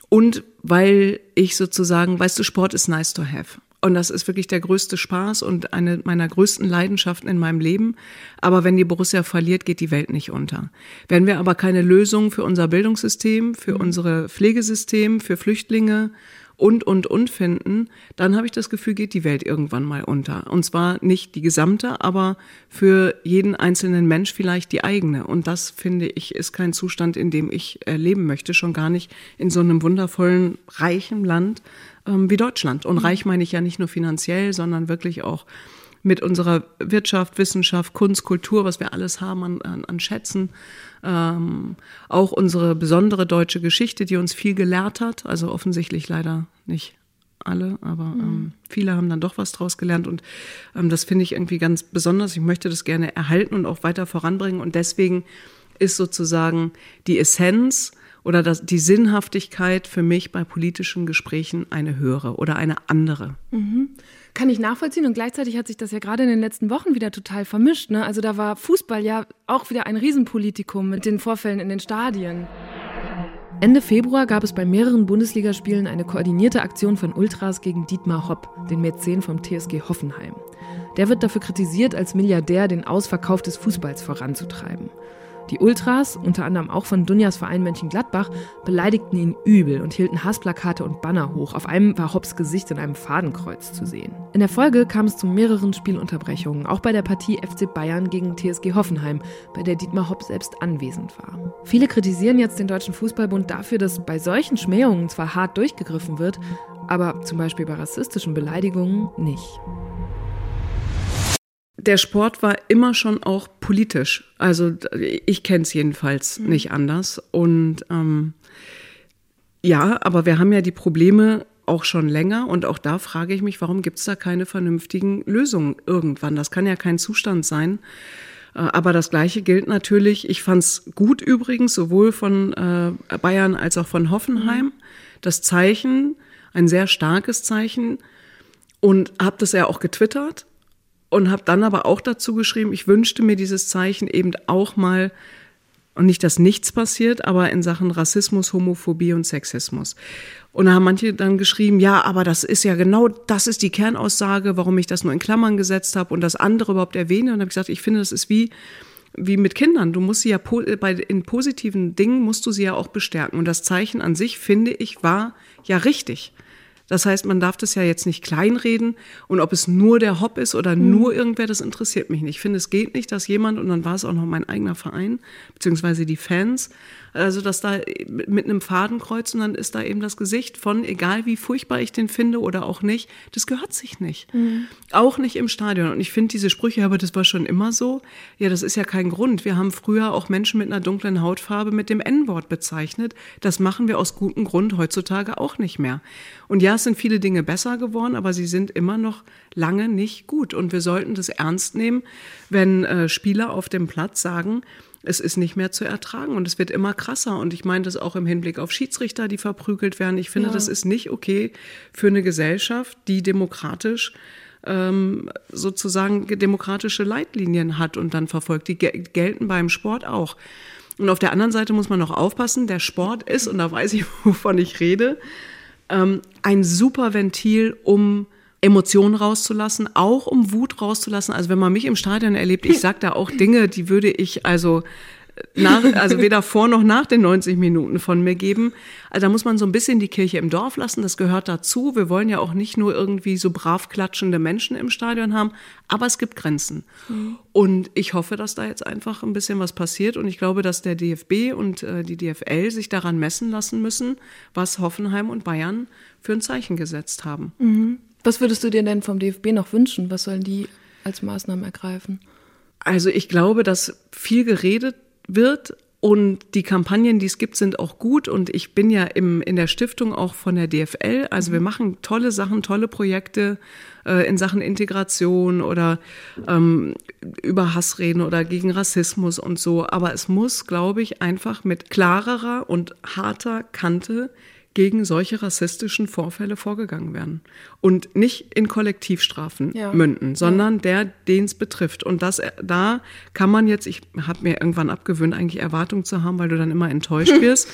und weil ich sozusagen, weißt du, Sport ist nice to have. Und das ist wirklich der größte Spaß und eine meiner größten Leidenschaften in meinem Leben. Aber wenn die Borussia verliert, geht die Welt nicht unter. Wenn wir aber keine Lösung für unser Bildungssystem, für unsere Pflegesystem, für Flüchtlinge und, und, und finden, dann habe ich das Gefühl, geht die Welt irgendwann mal unter. Und zwar nicht die gesamte, aber für jeden einzelnen Mensch vielleicht die eigene. Und das, finde ich, ist kein Zustand, in dem ich äh, leben möchte, schon gar nicht in so einem wundervollen, reichen Land ähm, wie Deutschland. Und reich meine ich ja nicht nur finanziell, sondern wirklich auch mit unserer Wirtschaft, Wissenschaft, Kunst, Kultur, was wir alles haben an, an, an Schätzen. Ähm, auch unsere besondere deutsche Geschichte, die uns viel gelehrt hat. Also offensichtlich leider nicht alle, aber ähm, viele haben dann doch was draus gelernt. Und ähm, das finde ich irgendwie ganz besonders. Ich möchte das gerne erhalten und auch weiter voranbringen. Und deswegen ist sozusagen die Essenz oder das, die Sinnhaftigkeit für mich bei politischen Gesprächen eine höhere oder eine andere. Kann ich nachvollziehen und gleichzeitig hat sich das ja gerade in den letzten Wochen wieder total vermischt. Ne? Also da war Fußball ja auch wieder ein Riesenpolitikum mit den Vorfällen in den Stadien. Ende Februar gab es bei mehreren Bundesligaspielen eine koordinierte Aktion von Ultras gegen Dietmar Hopp, den Mäzen vom TSG Hoffenheim. Der wird dafür kritisiert, als Milliardär den Ausverkauf des Fußballs voranzutreiben. Die Ultras, unter anderem auch von Dunjas Verein Mönchengladbach, beleidigten ihn übel und hielten Hassplakate und Banner hoch. Auf einem war Hopps Gesicht in einem Fadenkreuz zu sehen. In der Folge kam es zu mehreren Spielunterbrechungen, auch bei der Partie FC Bayern gegen TSG Hoffenheim, bei der Dietmar Hopp selbst anwesend war. Viele kritisieren jetzt den Deutschen Fußballbund dafür, dass bei solchen Schmähungen zwar hart durchgegriffen wird, aber zum Beispiel bei rassistischen Beleidigungen nicht. Der Sport war immer schon auch politisch. Also ich kenne es jedenfalls nicht anders. Und ähm, ja, aber wir haben ja die Probleme auch schon länger. Und auch da frage ich mich, warum gibt es da keine vernünftigen Lösungen irgendwann? Das kann ja kein Zustand sein. Äh, Aber das Gleiche gilt natürlich. Ich fand es gut übrigens, sowohl von äh, Bayern als auch von Hoffenheim. Das Zeichen, ein sehr starkes Zeichen. Und habe das ja auch getwittert und habe dann aber auch dazu geschrieben, ich wünschte mir dieses Zeichen eben auch mal und nicht, dass nichts passiert, aber in Sachen Rassismus, Homophobie und Sexismus. Und da haben manche dann geschrieben, ja, aber das ist ja genau, das ist die Kernaussage, warum ich das nur in Klammern gesetzt habe und das andere überhaupt erwähne. Und habe ich gesagt, ich finde, das ist wie wie mit Kindern. Du musst sie ja po bei in positiven Dingen musst du sie ja auch bestärken. Und das Zeichen an sich finde ich war ja richtig. Das heißt, man darf das ja jetzt nicht kleinreden und ob es nur der Hop ist oder mhm. nur irgendwer, das interessiert mich nicht. Ich finde, es geht nicht, dass jemand, und dann war es auch noch mein eigener Verein, beziehungsweise die Fans, also dass da mit einem Fadenkreuz und dann ist da eben das Gesicht von, egal wie furchtbar ich den finde oder auch nicht, das gehört sich nicht. Mhm. Auch nicht im Stadion. Und ich finde diese Sprüche, aber das war schon immer so. Ja, das ist ja kein Grund. Wir haben früher auch Menschen mit einer dunklen Hautfarbe mit dem N-Wort bezeichnet. Das machen wir aus gutem Grund heutzutage auch nicht mehr. Und ja, es sind viele Dinge besser geworden, aber sie sind immer noch lange nicht gut. Und wir sollten das ernst nehmen, wenn äh, Spieler auf dem Platz sagen, es ist nicht mehr zu ertragen und es wird immer krasser. Und ich meine das auch im Hinblick auf Schiedsrichter, die verprügelt werden. Ich finde, ja. das ist nicht okay für eine Gesellschaft, die demokratisch ähm, sozusagen demokratische Leitlinien hat und dann verfolgt. Die gelten beim Sport auch. Und auf der anderen Seite muss man noch aufpassen, der Sport ist, und da weiß ich, wovon ich rede, ähm, ein super Ventil, um Emotionen rauszulassen, auch um Wut rauszulassen. Also wenn man mich im Stadion erlebt, ich sag da auch Dinge, die würde ich also nach, also weder vor noch nach den 90 Minuten von mir geben. Also da muss man so ein bisschen die Kirche im Dorf lassen. Das gehört dazu. Wir wollen ja auch nicht nur irgendwie so brav klatschende Menschen im Stadion haben, aber es gibt Grenzen. Mhm. Und ich hoffe, dass da jetzt einfach ein bisschen was passiert. Und ich glaube, dass der DFB und äh, die DFL sich daran messen lassen müssen, was Hoffenheim und Bayern für ein Zeichen gesetzt haben. Mhm. Was würdest du dir denn vom DFB noch wünschen? Was sollen die als Maßnahmen ergreifen? Also ich glaube, dass viel geredet wird und die Kampagnen, die es gibt, sind auch gut. Und ich bin ja im, in der Stiftung auch von der DFL. Also wir machen tolle Sachen, tolle Projekte äh, in Sachen Integration oder ähm, über Hassreden oder gegen Rassismus und so. Aber es muss, glaube ich, einfach mit klarerer und harter Kante gegen solche rassistischen Vorfälle vorgegangen werden. Und nicht in Kollektivstrafen ja. münden, sondern ja. der, den es betrifft. Und das, da kann man jetzt, ich habe mir irgendwann abgewöhnt, eigentlich Erwartungen zu haben, weil du dann immer enttäuscht wirst.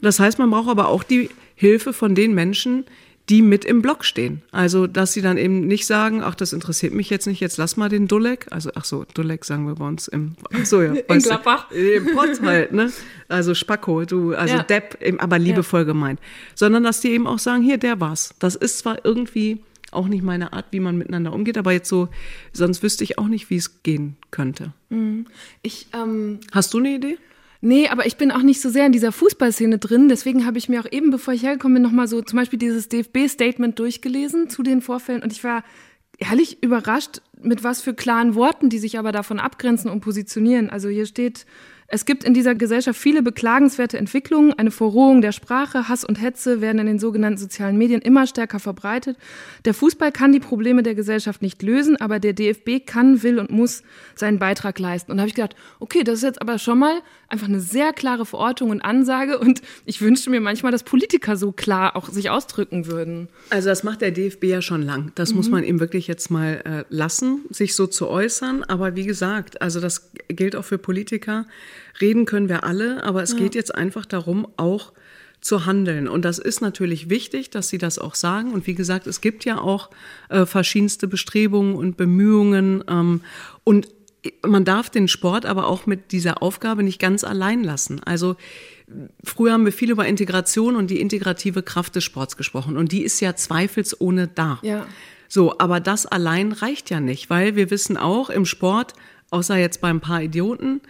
das heißt, man braucht aber auch die Hilfe von den Menschen, die mit im Block stehen. Also, dass sie dann eben nicht sagen, ach, das interessiert mich jetzt nicht, jetzt lass mal den Dulek. Also, ach so, Dulek sagen wir bei uns im, ach so, ja. In Gladbach. Im Pott halt, ne? Also Spacko, du, also ja. Depp, aber liebevoll ja. gemeint. Sondern, dass die eben auch sagen, hier, der war's. Das ist zwar irgendwie auch nicht meine Art, wie man miteinander umgeht, aber jetzt so, sonst wüsste ich auch nicht, wie es gehen könnte. Mhm. Ich, ähm, Hast du eine Idee? Nee, aber ich bin auch nicht so sehr in dieser Fußballszene drin. Deswegen habe ich mir auch eben, bevor ich hergekommen bin, nochmal so zum Beispiel dieses DFB-Statement durchgelesen zu den Vorfällen. Und ich war ehrlich überrascht, mit was für klaren Worten die sich aber davon abgrenzen und positionieren. Also hier steht, es gibt in dieser Gesellschaft viele beklagenswerte Entwicklungen. Eine Verrohung der Sprache, Hass und Hetze werden in den sogenannten sozialen Medien immer stärker verbreitet. Der Fußball kann die Probleme der Gesellschaft nicht lösen, aber der DFB kann, will und muss seinen Beitrag leisten. Und da habe ich gedacht, okay, das ist jetzt aber schon mal einfach eine sehr klare Verortung und Ansage. Und ich wünschte mir manchmal, dass Politiker so klar auch sich ausdrücken würden. Also das macht der DFB ja schon lang. Das mhm. muss man ihm wirklich jetzt mal äh, lassen, sich so zu äußern. Aber wie gesagt, also das gilt auch für Politiker. Reden können wir alle, aber es ja. geht jetzt einfach darum, auch zu handeln. Und das ist natürlich wichtig, dass Sie das auch sagen. Und wie gesagt, es gibt ja auch äh, verschiedenste Bestrebungen und Bemühungen. Ähm, und man darf den Sport aber auch mit dieser Aufgabe nicht ganz allein lassen. Also früher haben wir viel über Integration und die integrative Kraft des Sports gesprochen. Und die ist ja zweifelsohne da. Ja. So, aber das allein reicht ja nicht, weil wir wissen auch im Sport, außer jetzt bei ein paar Idioten,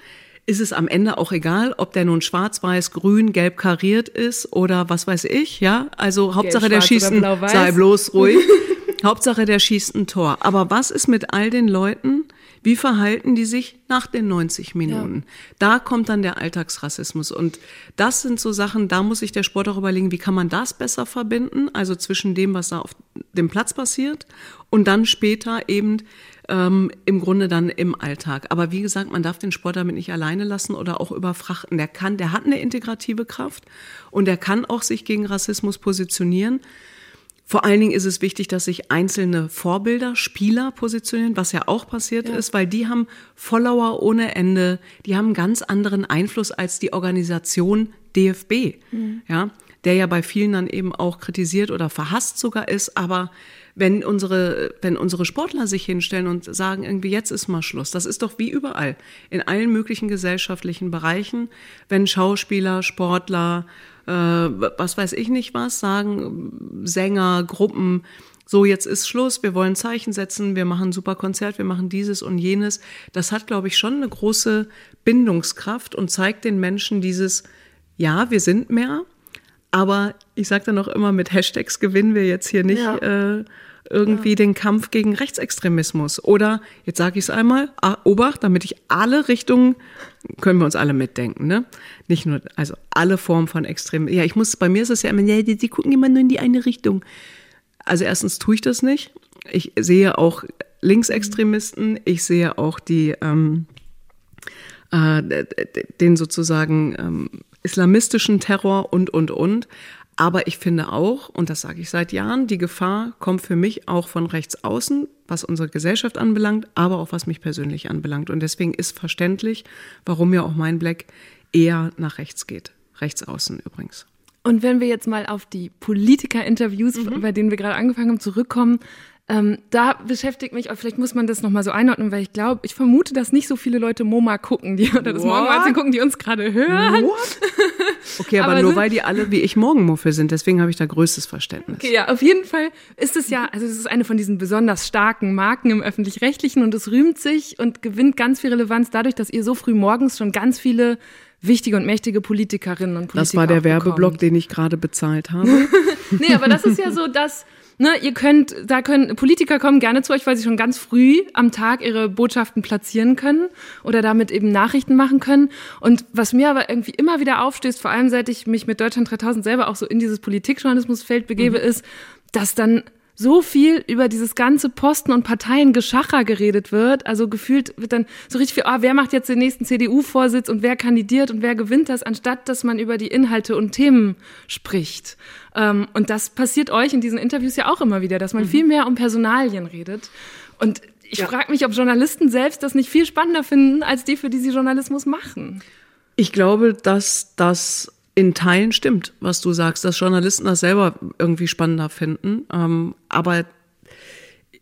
ist es am Ende auch egal, ob der nun schwarz, weiß, grün, gelb kariert ist oder was weiß ich, ja? Also Hauptsache der schießt ein, sei bloß ruhig. Hauptsache der schießt ein Tor. Aber was ist mit all den Leuten, wie verhalten die sich nach den 90 Minuten? Ja. Da kommt dann der Alltagsrassismus. Und das sind so Sachen, da muss sich der Sport auch überlegen, wie kann man das besser verbinden? Also zwischen dem, was da auf dem Platz passiert und dann später eben ähm, im Grunde dann im Alltag. Aber wie gesagt, man darf den Sport damit nicht alleine lassen oder auch überfrachten. Der kann, der hat eine integrative Kraft und der kann auch sich gegen Rassismus positionieren. Vor allen Dingen ist es wichtig, dass sich einzelne Vorbilder, Spieler positionieren, was ja auch passiert ja. ist, weil die haben Follower ohne Ende, die haben einen ganz anderen Einfluss als die Organisation DFB, mhm. ja, der ja bei vielen dann eben auch kritisiert oder verhasst sogar ist, aber wenn unsere, wenn unsere Sportler sich hinstellen und sagen, irgendwie jetzt ist mal Schluss. Das ist doch wie überall. In allen möglichen gesellschaftlichen Bereichen, wenn Schauspieler, Sportler, äh, was weiß ich nicht was, sagen, Sänger, Gruppen, so jetzt ist Schluss, wir wollen Zeichen setzen, wir machen ein super Konzert, wir machen dieses und jenes. Das hat, glaube ich, schon eine große Bindungskraft und zeigt den Menschen dieses, ja, wir sind mehr, aber ich sage dann auch immer, mit Hashtags gewinnen wir jetzt hier nicht ja. äh, irgendwie ja. den Kampf gegen Rechtsextremismus. Oder, jetzt sage ich es einmal, Obacht, damit ich alle Richtungen, können wir uns alle mitdenken, ne? Nicht nur, also alle Formen von Extremismus. Ja, ich muss, bei mir ist es ja immer, die, die gucken immer nur in die eine Richtung. Also erstens tue ich das nicht. Ich sehe auch Linksextremisten, ich sehe auch die, ähm, äh, den sozusagen ähm, islamistischen Terror und, und, und. Aber ich finde auch, und das sage ich seit Jahren, die Gefahr kommt für mich auch von rechts außen, was unsere Gesellschaft anbelangt, aber auch was mich persönlich anbelangt. Und deswegen ist verständlich, warum ja auch mein Black eher nach rechts geht. Rechts außen übrigens. Und wenn wir jetzt mal auf die Politiker-Interviews, mhm. bei denen wir gerade angefangen haben, zurückkommen, ähm, da beschäftigt mich, vielleicht muss man das nochmal so einordnen, weil ich glaube, ich vermute, dass nicht so viele Leute MoMA gucken, die oder das Morgenmagazin gucken, die uns gerade hören. What? Okay, aber, aber nur weil die alle wie ich Morgenmuffel sind, deswegen habe ich da größtes Verständnis. Okay, ja, auf jeden Fall ist es ja, also es ist eine von diesen besonders starken Marken im öffentlich-rechtlichen und es rühmt sich und gewinnt ganz viel Relevanz dadurch, dass ihr so früh morgens schon ganz viele wichtige und mächtige Politikerinnen und Politiker Das war der Werbeblock, den ich gerade bezahlt habe. nee, aber das ist ja so, dass ne, ihr könnt, da können Politiker kommen gerne zu euch, weil sie schon ganz früh am Tag ihre Botschaften platzieren können oder damit eben Nachrichten machen können. Und was mir aber irgendwie immer wieder aufstößt, vor allem seit ich mich mit Deutschland 3000 selber auch so in dieses Politikjournalismusfeld begebe, mhm. ist, dass dann so viel über dieses ganze Posten- und Parteiengeschacher geredet wird. Also gefühlt wird dann so richtig viel, ah, wer macht jetzt den nächsten CDU-Vorsitz und wer kandidiert und wer gewinnt das, anstatt dass man über die Inhalte und Themen spricht. Ähm, und das passiert euch in diesen Interviews ja auch immer wieder, dass man mhm. viel mehr um Personalien redet. Und ich ja. frage mich, ob Journalisten selbst das nicht viel spannender finden, als die, für die sie Journalismus machen. Ich glaube, dass das in Teilen stimmt, was du sagst, dass Journalisten das selber irgendwie spannender finden. Ähm, aber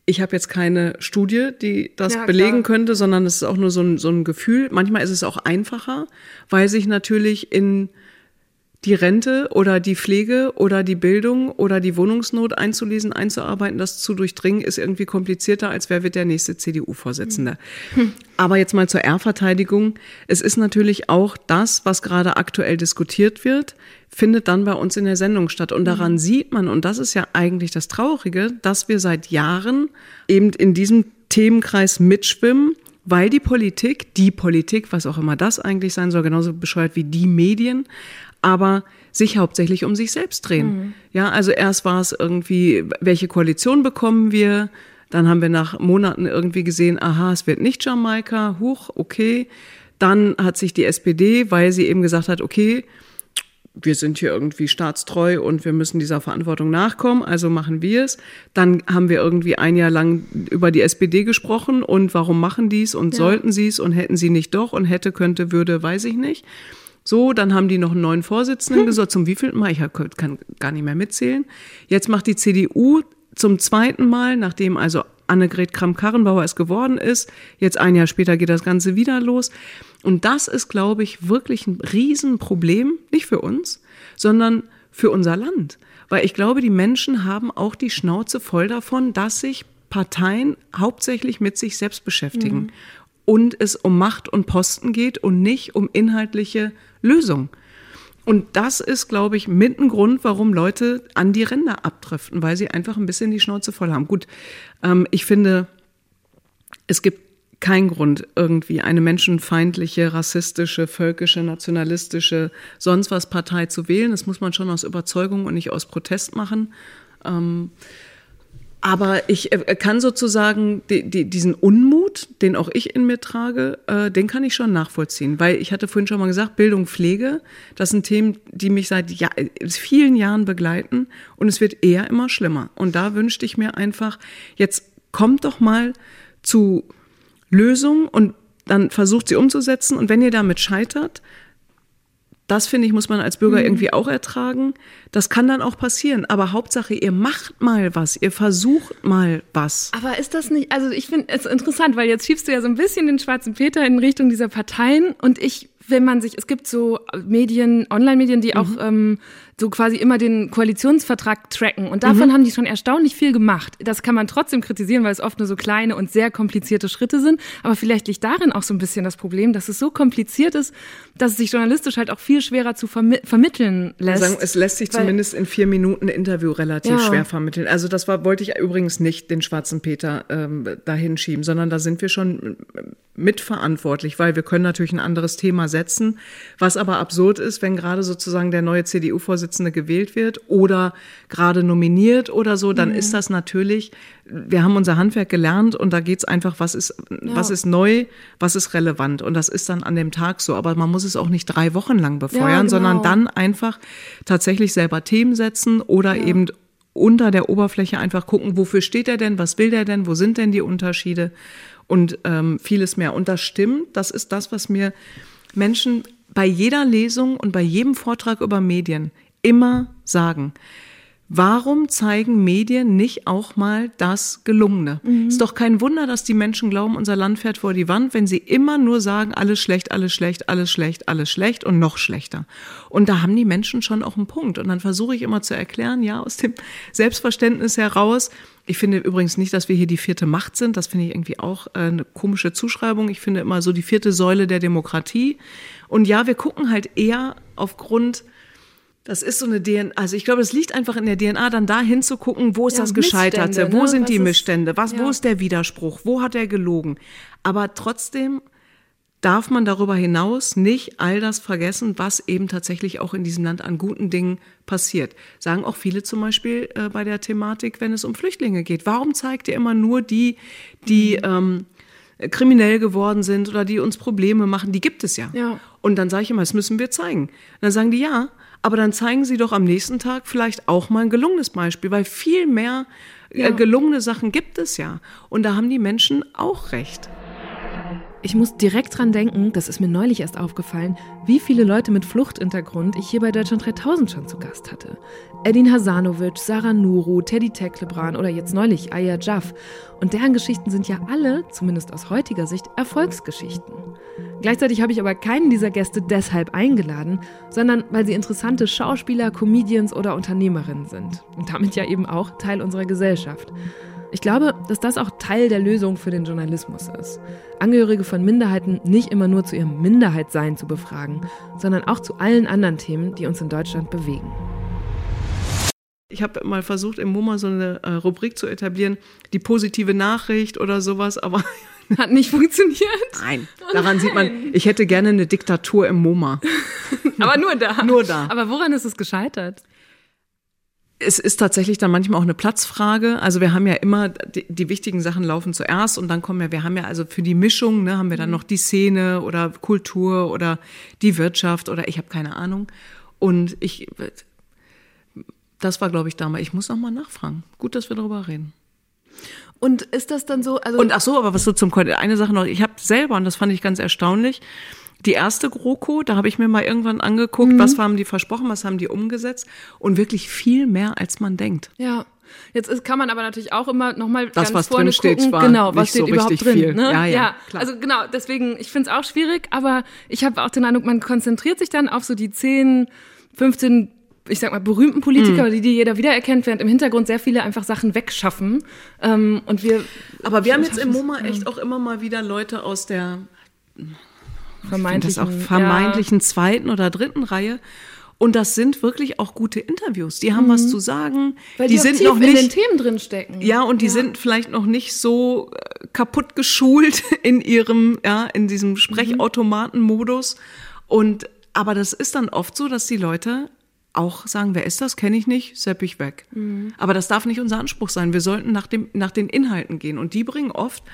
ich habe jetzt keine Studie, die das ja, belegen könnte, sondern es ist auch nur so ein, so ein Gefühl. Manchmal ist es auch einfacher, weil sich natürlich in die Rente oder die Pflege oder die Bildung oder die Wohnungsnot einzulesen, einzuarbeiten, das zu durchdringen, ist irgendwie komplizierter, als wer wird der nächste CDU-Vorsitzende. Hm. Aber jetzt mal zur R-Verteidigung. Es ist natürlich auch das, was gerade aktuell diskutiert wird, findet dann bei uns in der Sendung statt. Und daran mhm. sieht man, und das ist ja eigentlich das Traurige, dass wir seit Jahren eben in diesem Themenkreis mitschwimmen, weil die Politik, die Politik, was auch immer das eigentlich sein soll, genauso bescheuert wie die Medien, aber sich hauptsächlich um sich selbst drehen. Mhm. Ja, also erst war es irgendwie, welche Koalition bekommen wir? Dann haben wir nach Monaten irgendwie gesehen, aha, es wird nicht Jamaika, huch, okay. Dann hat sich die SPD, weil sie eben gesagt hat, okay, wir sind hier irgendwie staatstreu und wir müssen dieser Verantwortung nachkommen, also machen wir es. Dann haben wir irgendwie ein Jahr lang über die SPD gesprochen und warum machen die es und ja. sollten sie es und hätten sie nicht doch und hätte, könnte, würde, weiß ich nicht. So, dann haben die noch einen neuen Vorsitzenden hm. gesucht. Zum wievielten Mal? Ich kann gar nicht mehr mitzählen. Jetzt macht die CDU zum zweiten Mal, nachdem also Annegret Kramp-Karrenbauer es geworden ist. Jetzt ein Jahr später geht das Ganze wieder los. Und das ist, glaube ich, wirklich ein Riesenproblem, nicht für uns, sondern für unser Land. Weil ich glaube, die Menschen haben auch die Schnauze voll davon, dass sich Parteien hauptsächlich mit sich selbst beschäftigen. Mhm und es um Macht und Posten geht und nicht um inhaltliche Lösungen. Und das ist, glaube ich, mit ein Grund, warum Leute an die Ränder abdriften, weil sie einfach ein bisschen die Schnauze voll haben. Gut, ähm, ich finde, es gibt keinen Grund, irgendwie eine menschenfeindliche, rassistische, völkische, nationalistische, sonst was Partei zu wählen. Das muss man schon aus Überzeugung und nicht aus Protest machen. Ähm, aber ich äh, kann sozusagen die, die, diesen Unmut, den auch ich in mir trage, äh, den kann ich schon nachvollziehen. Weil ich hatte vorhin schon mal gesagt, Bildung, Pflege, das sind Themen, die mich seit Jahr, vielen Jahren begleiten und es wird eher immer schlimmer. Und da wünschte ich mir einfach, jetzt kommt doch mal zu Lösungen und dann versucht sie umzusetzen. Und wenn ihr damit scheitert, Das finde ich, muss man als Bürger mhm. irgendwie auch ertragen. Das kann dann auch passieren. Aber Hauptsache, ihr macht mal was, ihr versucht mal was. Aber ist das nicht, also ich finde es interessant, weil jetzt schiebst du ja so ein bisschen den schwarzen Peter in Richtung dieser Parteien und ich wenn man sich, es gibt so Medien, Online-Medien, die mhm. auch ähm, so quasi immer den Koalitionsvertrag tracken. Und davon mhm. haben die schon erstaunlich viel gemacht. Das kann man trotzdem kritisieren, weil es oft nur so kleine und sehr komplizierte Schritte sind. Aber vielleicht liegt darin auch so ein bisschen das Problem, dass es so kompliziert ist, dass es sich journalistisch halt auch viel schwerer zu vermi vermitteln lässt. Sagen, es lässt sich zumindest in vier Minuten Interview relativ ja. schwer vermitteln. Also das war, wollte ich übrigens nicht den schwarzen Peter ähm, dahin schieben, sondern da sind wir schon mitverantwortlich, weil wir können natürlich ein anderes Thema setzen, was aber absurd ist, wenn gerade sozusagen der neue CDU-Vorsitzende gewählt wird oder gerade nominiert oder so, dann mhm. ist das natürlich, wir haben unser Handwerk gelernt und da geht's einfach, was ist, ja. was ist neu, was ist relevant und das ist dann an dem Tag so, aber man muss es auch nicht drei Wochen lang befeuern, ja, genau. sondern dann einfach tatsächlich selber Themen setzen oder ja. eben unter der Oberfläche einfach gucken, wofür steht er denn, was will der denn, wo sind denn die Unterschiede und ähm, vieles mehr. Und das stimmt, das ist das, was mir Menschen bei jeder Lesung und bei jedem Vortrag über Medien immer sagen. Warum zeigen Medien nicht auch mal das Gelungene? Mhm. Ist doch kein Wunder, dass die Menschen glauben, unser Land fährt vor die Wand, wenn sie immer nur sagen, alles schlecht, alles schlecht, alles schlecht, alles schlecht und noch schlechter. Und da haben die Menschen schon auch einen Punkt. Und dann versuche ich immer zu erklären, ja, aus dem Selbstverständnis heraus. Ich finde übrigens nicht, dass wir hier die vierte Macht sind. Das finde ich irgendwie auch äh, eine komische Zuschreibung. Ich finde immer so die vierte Säule der Demokratie. Und ja, wir gucken halt eher aufgrund das ist so eine DNA, also ich glaube, es liegt einfach in der DNA, dann da hinzugucken, wo ist ja, das Gescheiterte, wo ne? sind was die Missstände, was, ja. wo ist der Widerspruch, wo hat er gelogen. Aber trotzdem darf man darüber hinaus nicht all das vergessen, was eben tatsächlich auch in diesem Land an guten Dingen passiert. Sagen auch viele zum Beispiel äh, bei der Thematik, wenn es um Flüchtlinge geht. Warum zeigt ihr immer nur die, die mhm. ähm, kriminell geworden sind oder die uns Probleme machen? Die gibt es ja. ja. Und dann sage ich immer, das müssen wir zeigen. Und dann sagen die, ja, aber dann zeigen Sie doch am nächsten Tag vielleicht auch mal ein gelungenes Beispiel, weil viel mehr äh, ja. gelungene Sachen gibt es ja. Und da haben die Menschen auch recht. Ich muss direkt dran denken, das ist mir neulich erst aufgefallen, wie viele Leute mit Fluchthintergrund ich hier bei Deutschland 3000 schon zu Gast hatte. Edin Hasanovic, Sarah Nuru, Teddy Teklebran oder jetzt neulich Aya Jaff. Und deren Geschichten sind ja alle, zumindest aus heutiger Sicht, Erfolgsgeschichten. Gleichzeitig habe ich aber keinen dieser Gäste deshalb eingeladen, sondern weil sie interessante Schauspieler, Comedians oder Unternehmerinnen sind. Und damit ja eben auch Teil unserer Gesellschaft. Ich glaube, dass das auch Teil der Lösung für den Journalismus ist. Angehörige von Minderheiten nicht immer nur zu ihrem Minderheitsein zu befragen, sondern auch zu allen anderen Themen, die uns in Deutschland bewegen. Ich habe mal versucht, im MoMA so eine äh, Rubrik zu etablieren, die positive Nachricht oder sowas, aber hat nicht funktioniert. Nein, oh daran nein. sieht man, ich hätte gerne eine Diktatur im MoMA. aber nur da. Nur da. Aber woran ist es gescheitert? Es ist tatsächlich dann manchmal auch eine Platzfrage. Also wir haben ja immer, die, die, wichtigen Sachen laufen zuerst und dann kommen ja, wir haben ja also für die Mischung, ne, haben wir dann mhm. noch die Szene oder Kultur oder die Wirtschaft oder ich habe keine Ahnung. Und ich, das war, glaube ich, damals. Ich muss noch mal nachfragen. Gut, dass wir darüber reden. Und ist das dann so? Also und ach so, aber was so zum eine Sache noch. Ich habe selber und das fand ich ganz erstaunlich die erste GroKo, da habe ich mir mal irgendwann angeguckt, mhm. was haben die versprochen, was haben die umgesetzt und wirklich viel mehr, als man denkt. Ja. Jetzt ist, kann man aber natürlich auch immer nochmal ganz was vorne drin steht, gucken, war genau, was steht so überhaupt drin. Viel. Ne? Ja, ja, ja. Klar. also genau, deswegen, ich finde es auch schwierig, aber ich habe auch den Eindruck, man konzentriert sich dann auf so die 10, 15 ich sag mal, berühmten Politiker, mhm. die, die jeder wiedererkennt, während im Hintergrund sehr viele einfach Sachen wegschaffen. Ähm, und wir. Aber wir haben jetzt im MoMA echt auch immer mal wieder Leute aus der vermeintlichen, auch vermeintlichen ja. zweiten oder dritten Reihe. Und das sind wirklich auch gute Interviews. Die haben mhm. was zu sagen. Weil die, die sind noch nicht in den Themen drin stecken. Ja, und die ja. sind vielleicht noch nicht so äh, kaputt geschult in ihrem, ja, in diesem Sprechautomatenmodus. Und aber das ist dann oft so, dass die Leute auch sagen, wer ist das? Kenne ich nicht, sepp ich weg. Mhm. Aber das darf nicht unser Anspruch sein. Wir sollten nach, dem, nach den Inhalten gehen. Und die bringen oft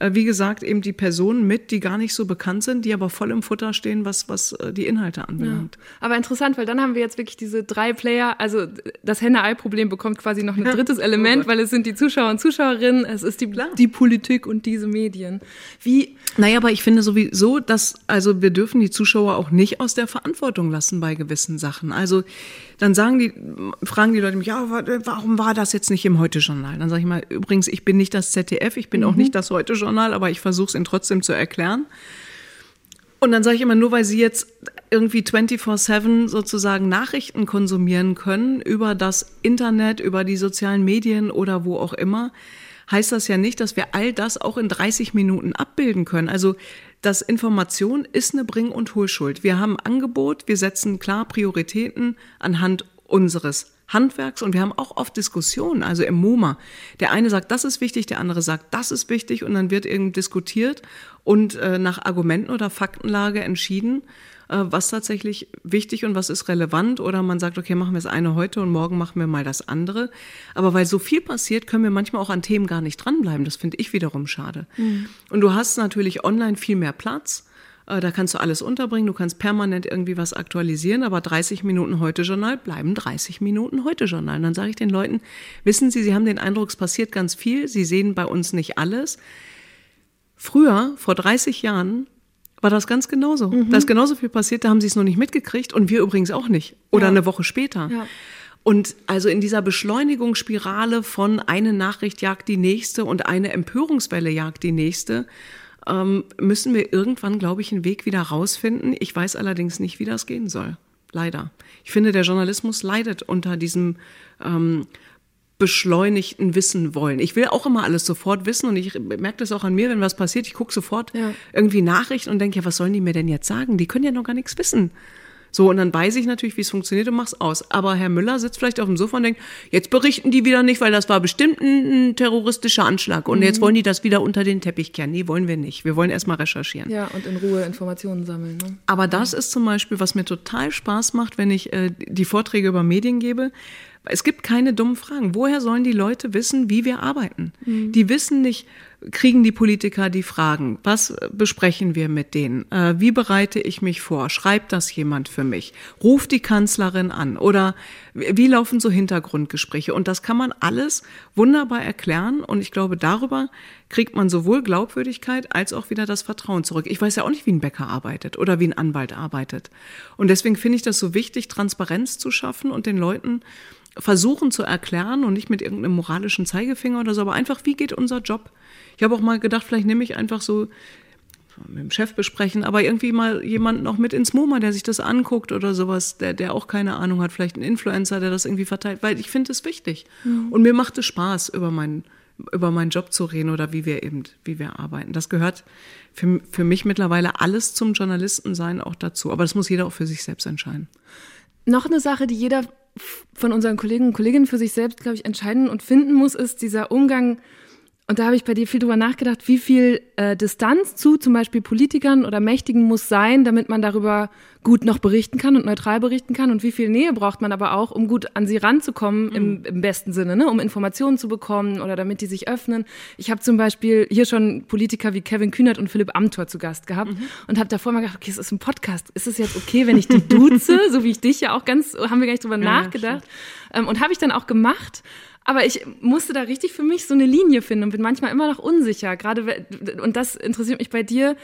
wie gesagt, eben die Personen mit, die gar nicht so bekannt sind, die aber voll im Futter stehen, was, was äh, die Inhalte anbelangt. Ja. Aber interessant, weil dann haben wir jetzt wirklich diese drei Player, also das Henne-Ei-Problem bekommt quasi noch ein drittes Element, oh weil es sind die Zuschauer und Zuschauerinnen, es ist die, die Politik und diese Medien. Wie? Naja, aber ich finde sowieso, dass, also wir dürfen die Zuschauer auch nicht aus der Verantwortung lassen bei gewissen Sachen. Also dann sagen die, fragen die Leute mich, ja, warum war das jetzt nicht im Heute-Journal? Dann sage ich mal, übrigens, ich bin nicht das ZDF, ich bin mhm. auch nicht das Heute-Journal, aber ich versuche es ihnen trotzdem zu erklären. Und dann sage ich immer, nur weil sie jetzt irgendwie 24-7 sozusagen Nachrichten konsumieren können über das Internet, über die sozialen Medien oder wo auch immer, heißt das ja nicht, dass wir all das auch in 30 Minuten abbilden können. Also das Information ist eine Bring- und Hohlschuld. Wir haben Angebot, wir setzen klar Prioritäten anhand unseres Handwerks und wir haben auch oft Diskussionen, also im MoMA. Der eine sagt, das ist wichtig, der andere sagt, das ist wichtig und dann wird irgendwie diskutiert und äh, nach Argumenten oder Faktenlage entschieden. Äh, was tatsächlich wichtig und was ist relevant oder man sagt, okay, machen wir das eine heute und morgen machen wir mal das andere. Aber weil so viel passiert, können wir manchmal auch an Themen gar nicht dranbleiben. Das finde ich wiederum schade. Mhm. Und du hast natürlich online viel mehr Platz. Äh, da kannst du alles unterbringen, du kannst permanent irgendwie was aktualisieren, aber 30 Minuten Heute-Journal bleiben 30 Minuten Heute-Journal. Dann sage ich den Leuten, wissen Sie, Sie haben den Eindruck, es passiert ganz viel, Sie sehen bei uns nicht alles. Früher, vor 30 Jahren, war das ganz genauso. Mhm. Da ist genauso viel passiert, da haben sie es noch nicht mitgekriegt und wir übrigens auch nicht. Oder ja. eine Woche später. Ja. Und also in dieser Beschleunigungsspirale von eine Nachricht jagt die nächste und eine Empörungswelle jagt die nächste, ähm, müssen wir irgendwann, glaube ich, einen Weg wieder rausfinden. Ich weiß allerdings nicht, wie das gehen soll. Leider. Ich finde, der Journalismus leidet unter diesem ähm, beschleunigten Wissen wollen. Ich will auch immer alles sofort wissen und ich merke das auch an mir, wenn was passiert, ich gucke sofort ja. irgendwie Nachrichten und denke, ja, was sollen die mir denn jetzt sagen? Die können ja noch gar nichts wissen. So, und dann weiß ich natürlich, wie es funktioniert und mach's aus. Aber Herr Müller sitzt vielleicht auf dem Sofa und denkt, jetzt berichten die wieder nicht, weil das war bestimmt ein, ein terroristischer Anschlag. Und mhm. jetzt wollen die das wieder unter den Teppich kehren. Nee, wollen wir nicht. Wir wollen erstmal recherchieren. Ja, und in Ruhe Informationen sammeln. Ne? Aber das ist zum Beispiel, was mir total Spaß macht, wenn ich äh, die Vorträge über Medien gebe. Es gibt keine dummen Fragen. Woher sollen die Leute wissen, wie wir arbeiten? Mhm. Die wissen nicht, kriegen die Politiker die Fragen? Was besprechen wir mit denen? Äh, wie bereite ich mich vor? Schreibt das jemand für mich? Ruft die Kanzlerin an? Oder wie laufen so Hintergrundgespräche? Und das kann man alles wunderbar erklären. Und ich glaube, darüber kriegt man sowohl Glaubwürdigkeit als auch wieder das Vertrauen zurück. Ich weiß ja auch nicht, wie ein Bäcker arbeitet oder wie ein Anwalt arbeitet. Und deswegen finde ich das so wichtig, Transparenz zu schaffen und den Leuten versuchen zu erklären und nicht mit irgendeinem moralischen Zeigefinger oder so, aber einfach, wie geht unser Job? Ich habe auch mal gedacht, vielleicht nehme ich einfach so mit dem Chef besprechen, aber irgendwie mal jemanden noch mit ins MoMA, der sich das anguckt oder sowas, der, der auch keine Ahnung hat, vielleicht ein Influencer, der das irgendwie verteilt, weil ich finde es wichtig. Mhm. Und mir macht es Spaß, über meinen, über meinen Job zu reden oder wie wir eben, wie wir arbeiten. Das gehört für, für mich mittlerweile alles zum Journalistensein auch dazu. Aber das muss jeder auch für sich selbst entscheiden. Noch eine Sache, die jeder von unseren Kollegen und Kolleginnen für sich selbst, glaube ich, entscheiden und finden muss, ist dieser Umgang und da habe ich bei dir viel drüber nachgedacht, wie viel äh, Distanz zu zum Beispiel Politikern oder Mächtigen muss sein, damit man darüber gut noch berichten kann und neutral berichten kann und wie viel Nähe braucht man aber auch, um gut an sie ranzukommen, mhm. im, im besten Sinne, ne? um Informationen zu bekommen oder damit die sich öffnen. Ich habe zum Beispiel hier schon Politiker wie Kevin Kühnert und Philipp Amthor zu Gast gehabt mhm. und habe davor mal gedacht, okay, es ist ein Podcast, ist es jetzt okay, wenn ich die duze, so wie ich dich ja auch ganz, haben wir gar nicht drüber ja, nachgedacht ähm, und habe ich dann auch gemacht. Aber ich musste da richtig für mich so eine Linie finden und bin manchmal immer noch unsicher. Gerade, und das interessiert mich bei dir.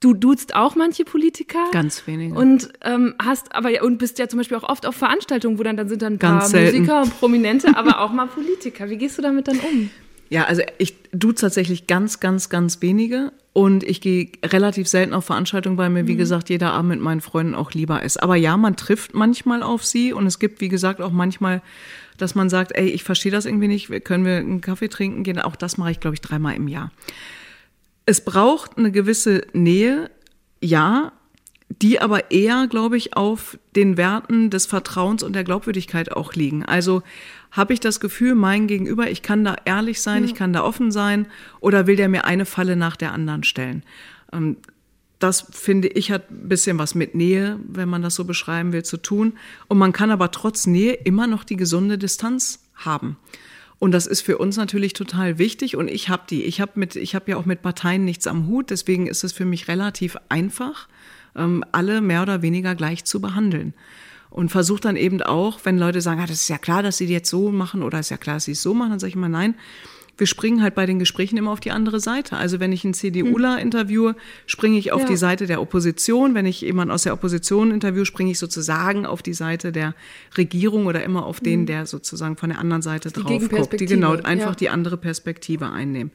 Du duzt auch manche Politiker. Ganz wenige. Und ähm, hast aber und bist ja zum Beispiel auch oft auf Veranstaltungen, wo dann, dann sind dann ein paar Musiker und Prominente, aber auch mal Politiker. Wie gehst du damit dann um? Ja, also ich duze tatsächlich ganz, ganz, ganz wenige. Und ich gehe relativ selten auf Veranstaltungen, weil mir, wie mhm. gesagt, jeder Abend mit meinen Freunden auch lieber ist. Aber ja, man trifft manchmal auf sie und es gibt, wie gesagt, auch manchmal dass man sagt, ey, ich verstehe das irgendwie nicht, können wir einen Kaffee trinken gehen? Auch das mache ich, glaube ich, dreimal im Jahr. Es braucht eine gewisse Nähe, ja, die aber eher, glaube ich, auf den Werten des Vertrauens und der Glaubwürdigkeit auch liegen. Also habe ich das Gefühl, mein Gegenüber, ich kann da ehrlich sein, ja. ich kann da offen sein, oder will der mir eine Falle nach der anderen stellen? Das finde ich hat ein bisschen was mit Nähe, wenn man das so beschreiben will, zu tun. Und man kann aber trotz Nähe immer noch die gesunde Distanz haben. Und das ist für uns natürlich total wichtig. Und ich habe die. Ich habe mit, ich habe ja auch mit Parteien nichts am Hut. Deswegen ist es für mich relativ einfach, ähm, alle mehr oder weniger gleich zu behandeln. Und versuche dann eben auch, wenn Leute sagen, ah, das ist ja klar, dass sie die jetzt so machen oder ist ja klar, dass sie es so machen, dann sage ich immer, nein, wir springen halt bei den Gesprächen immer auf die andere Seite. Also wenn ich einen CDUler hm. interviewe, springe ich auf ja. die Seite der Opposition. Wenn ich jemanden aus der Opposition interviewe, springe ich sozusagen auf die Seite der Regierung oder immer auf den, hm. der sozusagen von der anderen Seite die drauf guckt, die genau einfach ja. die andere Perspektive einnehmen.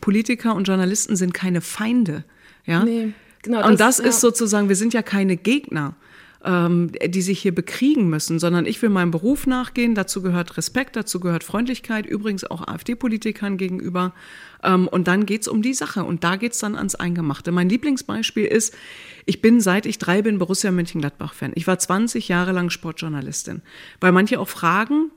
Politiker und Journalisten sind keine Feinde. Ja? Nee, genau, und das, das ist ja. sozusagen, wir sind ja keine Gegner ähm, die sich hier bekriegen müssen, sondern ich will meinem Beruf nachgehen. Dazu gehört Respekt, dazu gehört Freundlichkeit, übrigens auch AfD-Politikern gegenüber. Ähm, und dann geht's um die Sache und da geht's dann ans Eingemachte. Mein Lieblingsbeispiel ist, ich bin seit ich drei bin Borussia Mönchengladbach-Fan. Ich war 20 Jahre lang Sportjournalistin. Weil manche auch fragen,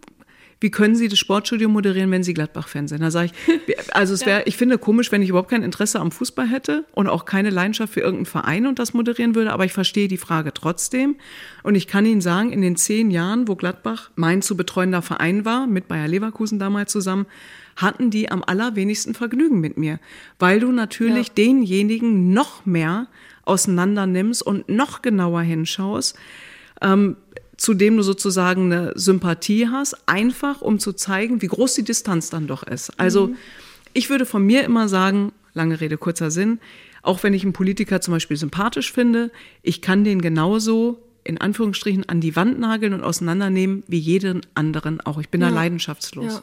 wie können Sie das Sportstudio moderieren, wenn Sie Gladbach-Fan sind? Da sage ich, also es wäre, ich finde komisch, wenn ich überhaupt kein Interesse am Fußball hätte und auch keine Leidenschaft für irgendeinen Verein und das moderieren würde, aber ich verstehe die Frage trotzdem. Und ich kann Ihnen sagen, in den zehn Jahren, wo Gladbach mein zu betreuender Verein war, mit Bayer Leverkusen damals zusammen, hatten die am allerwenigsten Vergnügen mit mir, weil du natürlich ja. denjenigen noch mehr auseinander nimmst und noch genauer hinschaust. Ähm, zu dem du sozusagen eine Sympathie hast, einfach um zu zeigen, wie groß die Distanz dann doch ist. Also mhm. ich würde von mir immer sagen, lange Rede, kurzer Sinn, auch wenn ich einen Politiker zum Beispiel sympathisch finde, ich kann den genauso in Anführungsstrichen an die Wand nageln und auseinandernehmen wie jeden anderen auch. Ich bin ja. da leidenschaftslos. Ja.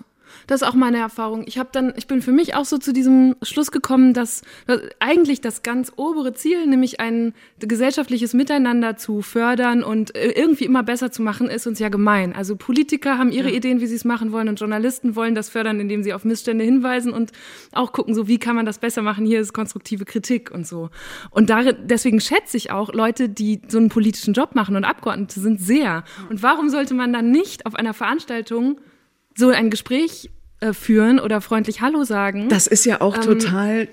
Das ist auch meine Erfahrung. Ich habe dann, ich bin für mich auch so zu diesem Schluss gekommen, dass, dass eigentlich das ganz obere Ziel, nämlich ein gesellschaftliches Miteinander zu fördern und äh, irgendwie immer besser zu machen, ist uns ja gemein. Also Politiker haben ihre ja. Ideen, wie sie es machen wollen, und Journalisten wollen das fördern, indem sie auf Missstände hinweisen und auch gucken, so wie kann man das besser machen. Hier ist konstruktive Kritik und so. Und darin, deswegen schätze ich auch Leute, die so einen politischen Job machen und Abgeordnete sind sehr. Und warum sollte man dann nicht auf einer Veranstaltung so ein Gespräch äh, führen oder freundlich Hallo sagen. Das ist ja auch ähm, total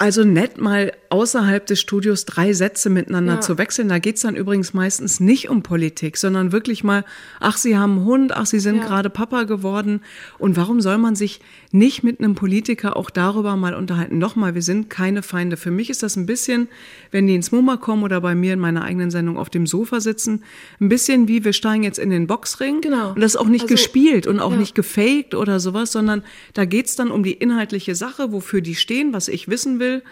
also nett mal außerhalb des Studios drei Sätze miteinander ja. zu wechseln. Da geht's dann übrigens meistens nicht um Politik, sondern wirklich mal, ach, Sie haben einen Hund, ach, Sie sind ja. gerade Papa geworden. Und warum soll man sich nicht mit einem Politiker auch darüber mal unterhalten? Nochmal, wir sind keine Feinde. Für mich ist das ein bisschen, wenn die ins MoMA kommen oder bei mir in meiner eigenen Sendung auf dem Sofa sitzen, ein bisschen wie, wir steigen jetzt in den Boxring. Genau. Und das ist auch nicht also, gespielt und auch ja. nicht gefaked oder sowas, sondern da geht's dann um die inhaltliche Sache, wofür die stehen, was ich wissen will.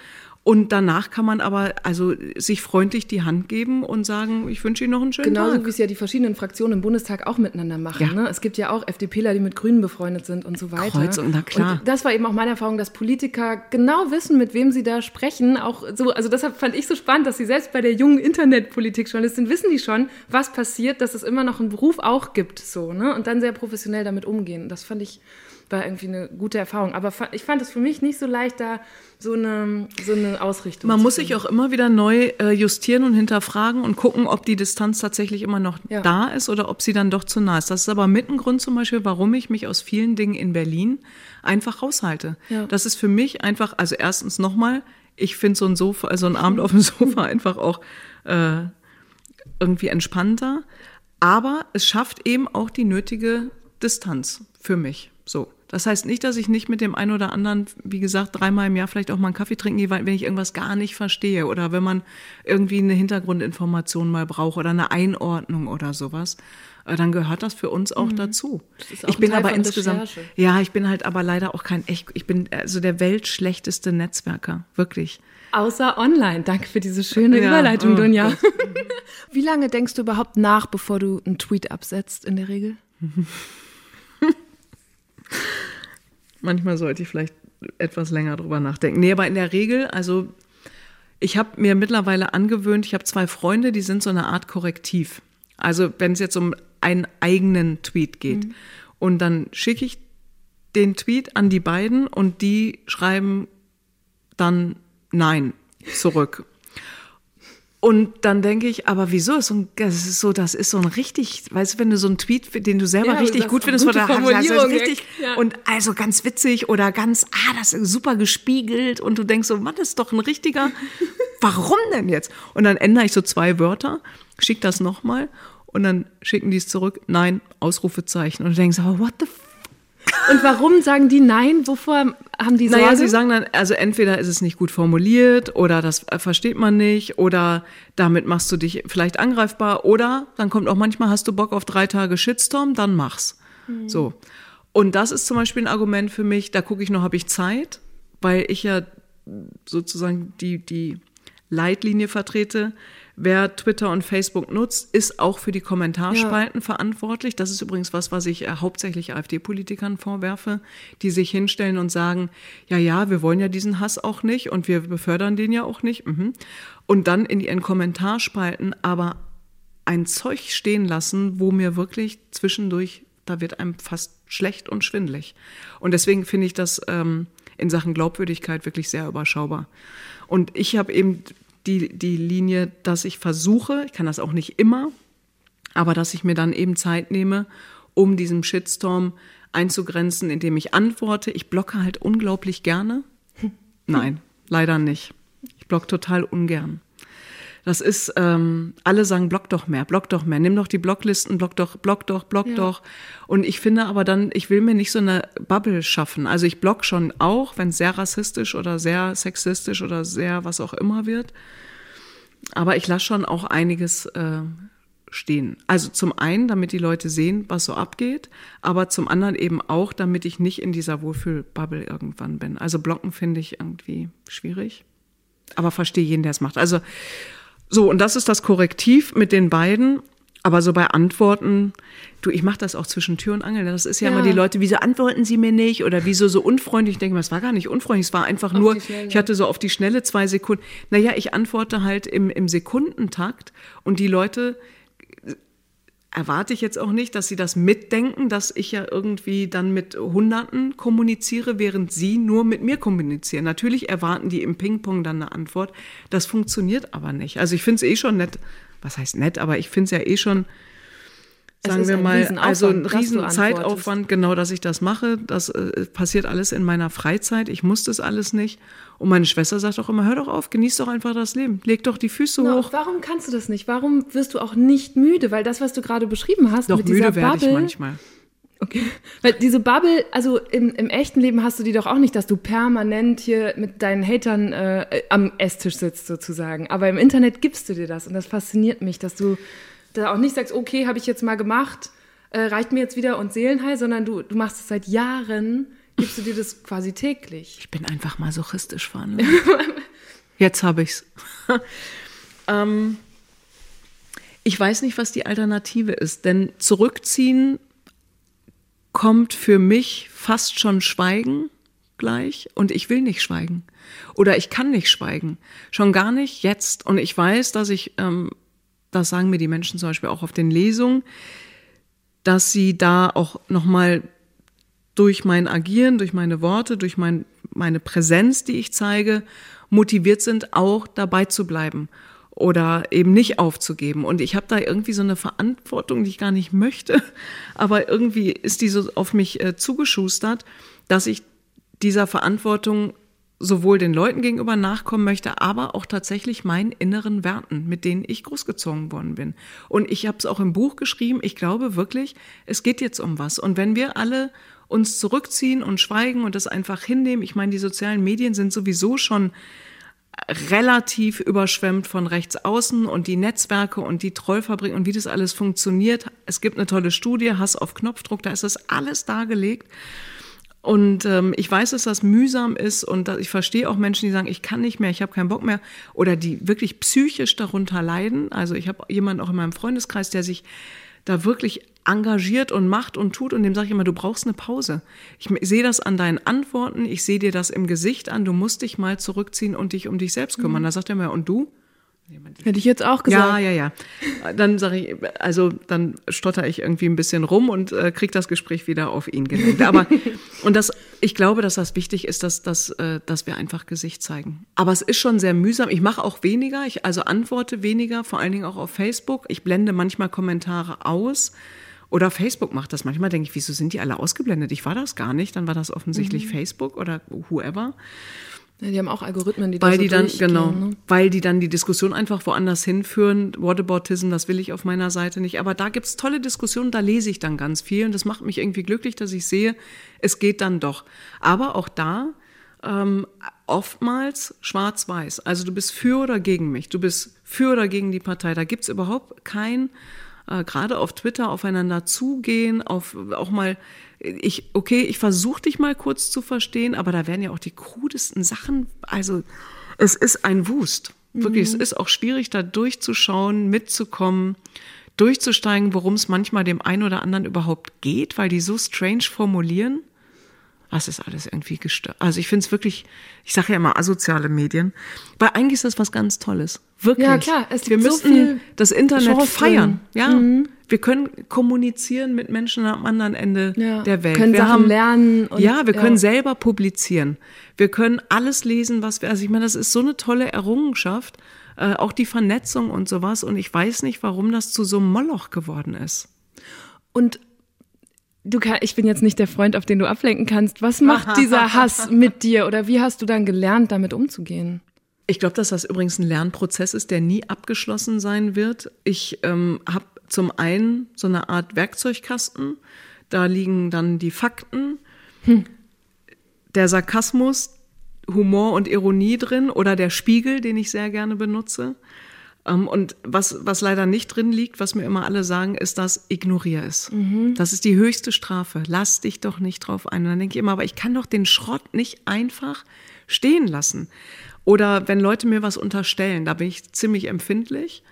Und danach kann man aber also sich freundlich die Hand geben und sagen, ich wünsche Ihnen noch einen schönen Genauso Tag. Genauso wie es ja die verschiedenen Fraktionen im Bundestag auch miteinander machen. Ja. Ne? Es gibt ja auch FDPler, die mit Grünen befreundet sind und so weiter. Kreuz und na klar. Und das war eben auch meine Erfahrung, dass Politiker genau wissen, mit wem sie da sprechen. Auch so, also deshalb fand ich so spannend, dass sie selbst bei der jungen Internetpolitik-Journalistin wissen die schon, was passiert, dass es immer noch einen Beruf auch gibt, so, ne? Und dann sehr professionell damit umgehen. Das fand ich war irgendwie eine gute Erfahrung. Aber ich fand es für mich nicht so leicht, da so eine, so eine Ausrichtung Man muss sich auch immer wieder neu äh, justieren und hinterfragen und gucken, ob die Distanz tatsächlich immer noch ja. da ist oder ob sie dann doch zu nah ist. Das ist aber mit ein Grund zum Beispiel, warum ich mich aus vielen Dingen in Berlin einfach raushalte. Ja. Das ist für mich einfach, also erstens nochmal, ich finde so ein Sofa, also ein Abend auf dem Sofa einfach auch äh, irgendwie entspannter. Aber es schafft eben auch die nötige Distanz für mich. So. Das heißt nicht, dass ich nicht mit dem einen oder anderen, wie gesagt, dreimal im Jahr vielleicht auch mal einen Kaffee trinken gehe, wenn ich irgendwas gar nicht verstehe oder wenn man irgendwie eine Hintergrundinformation mal braucht oder eine Einordnung oder sowas, äh, dann gehört das für uns auch mhm. dazu. Auch ich bin aber insgesamt, Recherche. ja, ich bin halt aber leider auch kein echt, ich bin also der weltschlechteste Netzwerker, wirklich. Außer online. Danke für diese schöne ja, Überleitung, oh, Dunja. Wie lange denkst du überhaupt nach, bevor du einen Tweet absetzt in der Regel? Manchmal sollte ich vielleicht etwas länger drüber nachdenken. Nee, aber in der Regel, also ich habe mir mittlerweile angewöhnt, ich habe zwei Freunde, die sind so eine Art Korrektiv. Also wenn es jetzt um einen eigenen Tweet geht. Mhm. Und dann schicke ich den Tweet an die beiden und die schreiben dann Nein zurück. Und dann denke ich, aber wieso ist so ein, das ist so, das ist so ein richtig, weißt du, wenn du so einen Tweet, den du selber ja, richtig gut findest, oder hast, das richtig, ja. und also ganz witzig oder ganz, ah, das ist super gespiegelt und du denkst so, Mann, das ist doch ein richtiger, warum denn jetzt? Und dann ändere ich so zwei Wörter, schick das nochmal und dann schicken die es zurück, nein, Ausrufezeichen. Und du denkst, aber what the Und warum sagen die nein? Wovor haben die Sorge? Naja, sie sagen dann, also entweder ist es nicht gut formuliert oder das versteht man nicht oder damit machst du dich vielleicht angreifbar oder dann kommt auch manchmal, hast du Bock auf drei Tage Shitstorm, dann mach's. Mhm. So. Und das ist zum Beispiel ein Argument für mich, da gucke ich noch, habe ich Zeit, weil ich ja sozusagen die, die Leitlinie vertrete. Wer Twitter und Facebook nutzt, ist auch für die Kommentarspalten ja. verantwortlich. Das ist übrigens was, was ich äh, hauptsächlich AfD-Politikern vorwerfe, die sich hinstellen und sagen, ja, ja, wir wollen ja diesen Hass auch nicht und wir befördern den ja auch nicht. Mhm. Und dann in ihren Kommentarspalten aber ein Zeug stehen lassen, wo mir wirklich zwischendurch, da wird einem fast schlecht und schwindlig. Und deswegen finde ich das ähm, in Sachen Glaubwürdigkeit wirklich sehr überschaubar. Und ich habe eben die, die Linie, dass ich versuche, ich kann das auch nicht immer, aber dass ich mir dann eben Zeit nehme, um diesem Shitstorm einzugrenzen, indem ich antworte. Ich blocke halt unglaublich gerne. Nein, leider nicht. Ich blocke total ungern. Das ist, ähm, alle sagen, block doch mehr, block doch mehr, nimm doch die Blocklisten, block doch, block doch, block ja. doch. Und ich finde aber dann, ich will mir nicht so eine Bubble schaffen. Also ich block schon auch, wenn es sehr rassistisch oder sehr sexistisch oder sehr was auch immer wird. Aber ich lasse schon auch einiges äh, stehen. Also zum einen, damit die Leute sehen, was so abgeht, aber zum anderen eben auch, damit ich nicht in dieser Wohlfühlbubble irgendwann bin. Also blocken finde ich irgendwie schwierig. Aber verstehe jeden, der es macht. Also so, und das ist das Korrektiv mit den beiden. Aber so bei Antworten, du, ich mache das auch zwischen Tür und Angel. Das ist ja, ja, immer die Leute, wieso antworten sie mir nicht oder wieso so unfreundlich? Ich denke mal, es war gar nicht unfreundlich, es war einfach auf nur, ich hatte so auf die Schnelle zwei Sekunden. Naja, ich antworte halt im, im Sekundentakt und die Leute erwarte ich jetzt auch nicht, dass sie das mitdenken, dass ich ja irgendwie dann mit Hunderten kommuniziere, während sie nur mit mir kommunizieren. Natürlich erwarten die im Ping-Pong dann eine Antwort. Das funktioniert aber nicht. Also ich finde es eh schon nett, was heißt nett, aber ich finde es ja eh schon sagen wir mal, also ein riesen Zeitaufwand, genau, dass ich das mache. Das äh, passiert alles in meiner Freizeit. Ich muss das alles nicht. Und meine Schwester sagt auch immer, hör doch auf, genieß doch einfach das Leben. Leg doch die Füße no, hoch. Warum kannst du das nicht? Warum wirst du auch nicht müde? Weil das, was du gerade beschrieben hast, doch mit müde werde ich manchmal. Okay. Weil diese Bubble, also im, im echten Leben hast du die doch auch nicht, dass du permanent hier mit deinen Hatern äh, am Esstisch sitzt sozusagen. Aber im Internet gibst du dir das und das fasziniert mich, dass du da auch nicht sagst, okay, habe ich jetzt mal gemacht, äh, reicht mir jetzt wieder und Seelenheil, sondern du, du machst es seit Jahren, gibst du dir das quasi täglich. Ich bin einfach masochistisch veranlagt. jetzt habe ich's. ähm, ich weiß nicht, was die Alternative ist, denn zurückziehen kommt für mich fast schon Schweigen gleich und ich will nicht schweigen. Oder ich kann nicht schweigen. Schon gar nicht jetzt. Und ich weiß, dass ich ähm, das sagen mir die Menschen zum Beispiel auch auf den Lesungen, dass sie da auch nochmal durch mein Agieren, durch meine Worte, durch mein, meine Präsenz, die ich zeige, motiviert sind, auch dabei zu bleiben oder eben nicht aufzugeben. Und ich habe da irgendwie so eine Verantwortung, die ich gar nicht möchte, aber irgendwie ist die so auf mich äh, zugeschustert, dass ich dieser Verantwortung sowohl den Leuten gegenüber nachkommen möchte, aber auch tatsächlich meinen inneren Werten, mit denen ich großgezogen worden bin. Und ich habe es auch im Buch geschrieben, ich glaube wirklich, es geht jetzt um was. Und wenn wir alle uns zurückziehen und schweigen und das einfach hinnehmen, ich meine, die sozialen Medien sind sowieso schon relativ überschwemmt von rechts außen und die Netzwerke und die Trollfabrik und wie das alles funktioniert. Es gibt eine tolle Studie, Hass auf Knopfdruck, da ist das alles dargelegt. Und ähm, ich weiß, dass das mühsam ist und ich verstehe auch Menschen, die sagen, ich kann nicht mehr, ich habe keinen Bock mehr oder die wirklich psychisch darunter leiden. Also ich habe jemanden auch in meinem Freundeskreis, der sich da wirklich engagiert und macht und tut und dem sage ich immer, du brauchst eine Pause. Ich sehe das an deinen Antworten, ich sehe dir das im Gesicht an, du musst dich mal zurückziehen und dich um dich selbst kümmern. Mhm. Da sagt er mir, und du? Hätte ich jetzt auch gesagt. Ja, ja, ja. Dann sage ich, also dann stotter ich irgendwie ein bisschen rum und äh, kriege das Gespräch wieder auf ihn gelenkt. Aber und das, ich glaube, dass das wichtig ist, dass, dass, äh, dass wir einfach Gesicht zeigen. Aber es ist schon sehr mühsam. Ich mache auch weniger, ich also antworte weniger, vor allen Dingen auch auf Facebook. Ich blende manchmal Kommentare aus. Oder Facebook macht das. Manchmal denke ich, wieso sind die alle ausgeblendet? Ich war das gar nicht. Dann war das offensichtlich mhm. Facebook oder whoever. Ja, die haben auch Algorithmen, die weil da so die dann genau, Ne? weil die dann die Diskussion einfach woanders hinführen. Whataboutism, das will ich auf meiner Seite nicht. Aber da gibt's tolle Diskussionen, da lese ich dann ganz viel und das macht mich irgendwie glücklich, dass ich sehe, es geht dann doch. Aber auch da ähm, oftmals schwarz-weiß. Also du bist für oder gegen mich, du bist für oder gegen die Partei. Da gibt's überhaupt kein äh, gerade auf Twitter aufeinander zugehen, auf auch mal ich okay, ich versuche dich mal kurz zu verstehen, aber da werden ja auch die krudesten Sachen, also es ist ein Wust. Wirklich, es ist auch schwierig da durchzuschauen, mitzukommen, durchzusteigen, worum es manchmal dem einen oder anderen überhaupt geht, weil die so strange formulieren. Das ist alles irgendwie gestört. Also ich finde es wirklich, ich sage ja immer asoziale Medien, weil eigentlich ist das was ganz Tolles. Wirklich. Ja, klar, es Wir liegt so müssen viel das Internet Chance feiern. drin. Mhm. Ja. Wir können kommunizieren mit Menschen am anderen Ende Ja. der Welt. Können wir Sachen lernen und- ja, wir können ja. selber publizieren. Wir können alles lesen, was wir, also ich meine, das ist so eine tolle Errungenschaft, äh, auch die Vernetzung und sowas. Und ich weiß nicht, warum das zu so einem Moloch geworden ist. Und du kann, ich bin jetzt nicht der Freund, auf den du ablenken kannst. Was macht dieser Hass mit dir oder wie hast du dann gelernt, damit umzugehen? Ich glaube, dass das übrigens ein Lernprozess ist, der nie abgeschlossen sein wird. Ich ähm, habe zum einen so eine Art Werkzeugkasten. Da liegen dann die Fakten, der Sarkasmus, Humor und Ironie drin oder der Spiegel, den ich sehr gerne benutze. Ähm, und was, was leider nicht drin liegt, was mir immer alle sagen, ist, dass ignoriere es. Das ist die höchste Strafe. Lass dich doch nicht drauf ein. Und dann denke ich immer, aber ich kann doch den Schrott nicht einfach stehen lassen. Oder wenn Leute mir was unterstellen, da bin ich ziemlich empfindlich,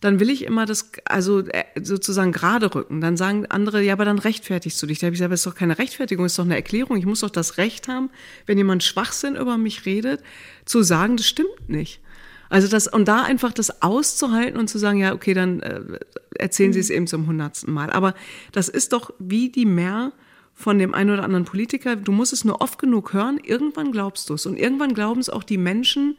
dann will ich immer das, also äh, sozusagen gerade rücken. Dann sagen andere, ja, aber dann rechtfertigst du dich. Da habe ich gesagt, das ist doch keine Rechtfertigung, das ist doch eine Erklärung. Ich muss doch das Recht haben, wenn jemand Schwachsinn über mich redet, zu sagen, das stimmt nicht. Also das, und da einfach das auszuhalten und zu sagen, ja, okay, dann äh, erzählen Sie es eben zum hundertsten Mal. Aber das ist doch wie die Mehr von dem einen oder anderen Politiker. Du musst es nur oft genug hören, irgendwann glaubst du es. Und irgendwann glauben es auch die Menschen,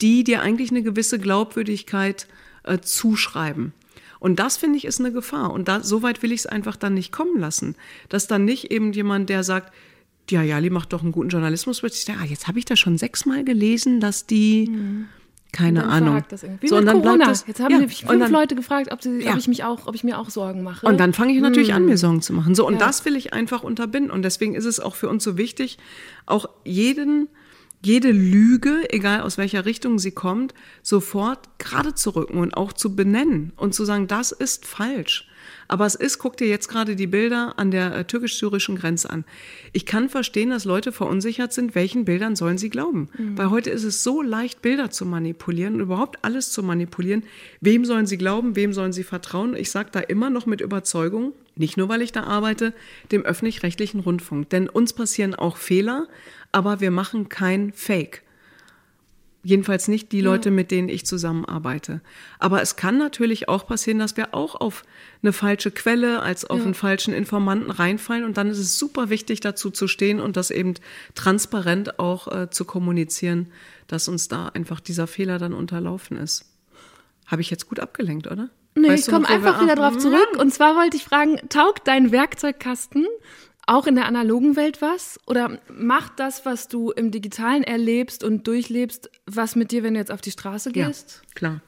die dir eigentlich eine gewisse Glaubwürdigkeit äh, zuschreiben. Und das finde ich ist eine Gefahr. Und da, so weit will ich es einfach dann nicht kommen lassen. Dass dann nicht eben jemand, der sagt, ja, Jali macht doch einen guten Journalismus, wird sich sagen, ah, jetzt habe ich das schon sechsmal gelesen, dass die, keine Ahnung. irgendwie. So, Wie und dann bleibt Corona. das, Jetzt haben ja, mich fünf dann- Leute gefragt, ob, sie, Ja. ob ich mich auch, ob ich mir auch Sorgen mache. Und dann fange ich natürlich an, mir Sorgen zu machen. So, und Hm. Ja. das will ich einfach unterbinden. Und deswegen ist es auch für uns so wichtig, auch jeden, jede Lüge, egal aus welcher Richtung sie kommt, sofort gerade zu rücken und auch zu benennen und zu sagen, das ist falsch. Aber es ist, guck dir jetzt gerade die Bilder an der äh, türkisch-syrischen Grenze an. Ich kann verstehen, dass Leute verunsichert sind, welchen Bildern sollen sie glauben. Weil heute ist es so leicht, Bilder zu manipulieren und überhaupt alles zu manipulieren. Wem sollen sie glauben, wem sollen sie vertrauen? Ich sage da immer noch mit Überzeugung, nicht nur weil ich da arbeite, dem öffentlich-rechtlichen Rundfunk. Denn uns passieren auch Fehler, aber wir machen kein Fake. Jedenfalls nicht die Leute, mit denen ich zusammenarbeite. Aber es kann natürlich auch passieren, dass wir auch auf eine falsche Quelle als auf einen falschen Informanten reinfallen. Und dann ist es super wichtig, dazu zu stehen und das eben transparent auch äh, zu kommunizieren, dass uns da einfach dieser Fehler dann unterlaufen ist. Habe ich jetzt gut abgelenkt, oder? Nee, Weißt ich komme einfach wieder drauf zurück. Und zwar wollte ich fragen, taugt dein Werkzeugkasten auch in der analogen Welt was? Oder macht das, was du im Digitalen erlebst und durchlebst, was mit dir, wenn du jetzt auf die Straße Ja, gehst? klar.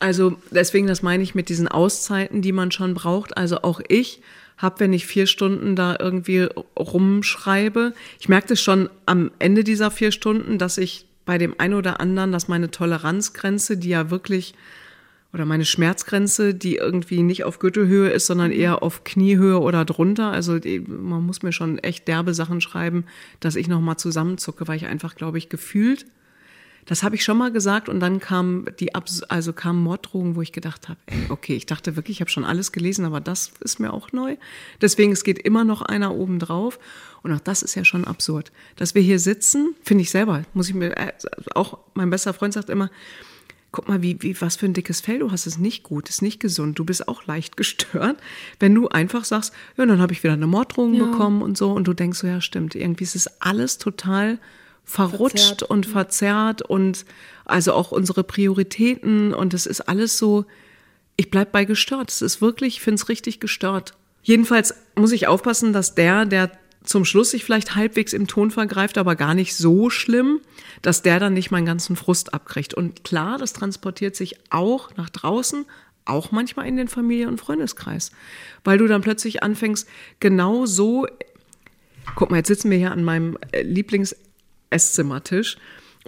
Also deswegen, das meine ich mit diesen Auszeiten, die man schon braucht. Also auch ich habe, wenn ich vier Stunden da irgendwie rumschreibe, ich merke das schon am Ende dieser vier Stunden, dass ich bei dem einen oder anderen, dass meine Toleranzgrenze, die ja wirklich oder meine Schmerzgrenze, die irgendwie nicht auf Gürtelhöhe ist, sondern eher auf Kniehöhe oder drunter. Also die, man muss mir schon echt derbe Sachen schreiben, dass ich noch mal zusammenzucke, weil ich einfach, glaube ich, gefühlt das habe ich schon mal gesagt und dann kam die Abs also kam Morddrohungen, wo ich gedacht habe, ey, okay, ich dachte wirklich, ich habe schon alles gelesen, aber das ist mir auch neu. Deswegen es geht immer noch einer oben drauf und auch das ist ja schon absurd, dass wir hier sitzen, finde ich selber, muss ich mir äh, auch mein bester Freund sagt immer, guck mal, wie, wie, was für ein dickes Fell du hast, ist nicht gut, ist nicht gesund, du bist auch leicht gestört, wenn du einfach sagst, ja, dann habe ich wieder eine Morddrohung Ja. bekommen und so und du denkst so, ja, stimmt, irgendwie ist es alles total verrutscht Verzerrt. und verzerrt und also auch unsere Prioritäten und es ist alles so, ich bleib bei gestört. Es ist wirklich, ich finde es richtig gestört. Jedenfalls muss ich aufpassen, dass der, der zum Schluss sich vielleicht halbwegs im Ton vergreift, aber gar nicht so schlimm, dass der dann nicht meinen ganzen Frust abkriegt. Und klar, das transportiert sich auch nach draußen, auch manchmal in den Familie- und Freundeskreis, weil du dann plötzlich anfängst, genau so, guck mal, jetzt sitzen wir hier an meinem äh, Lieblings-Esszimmertisch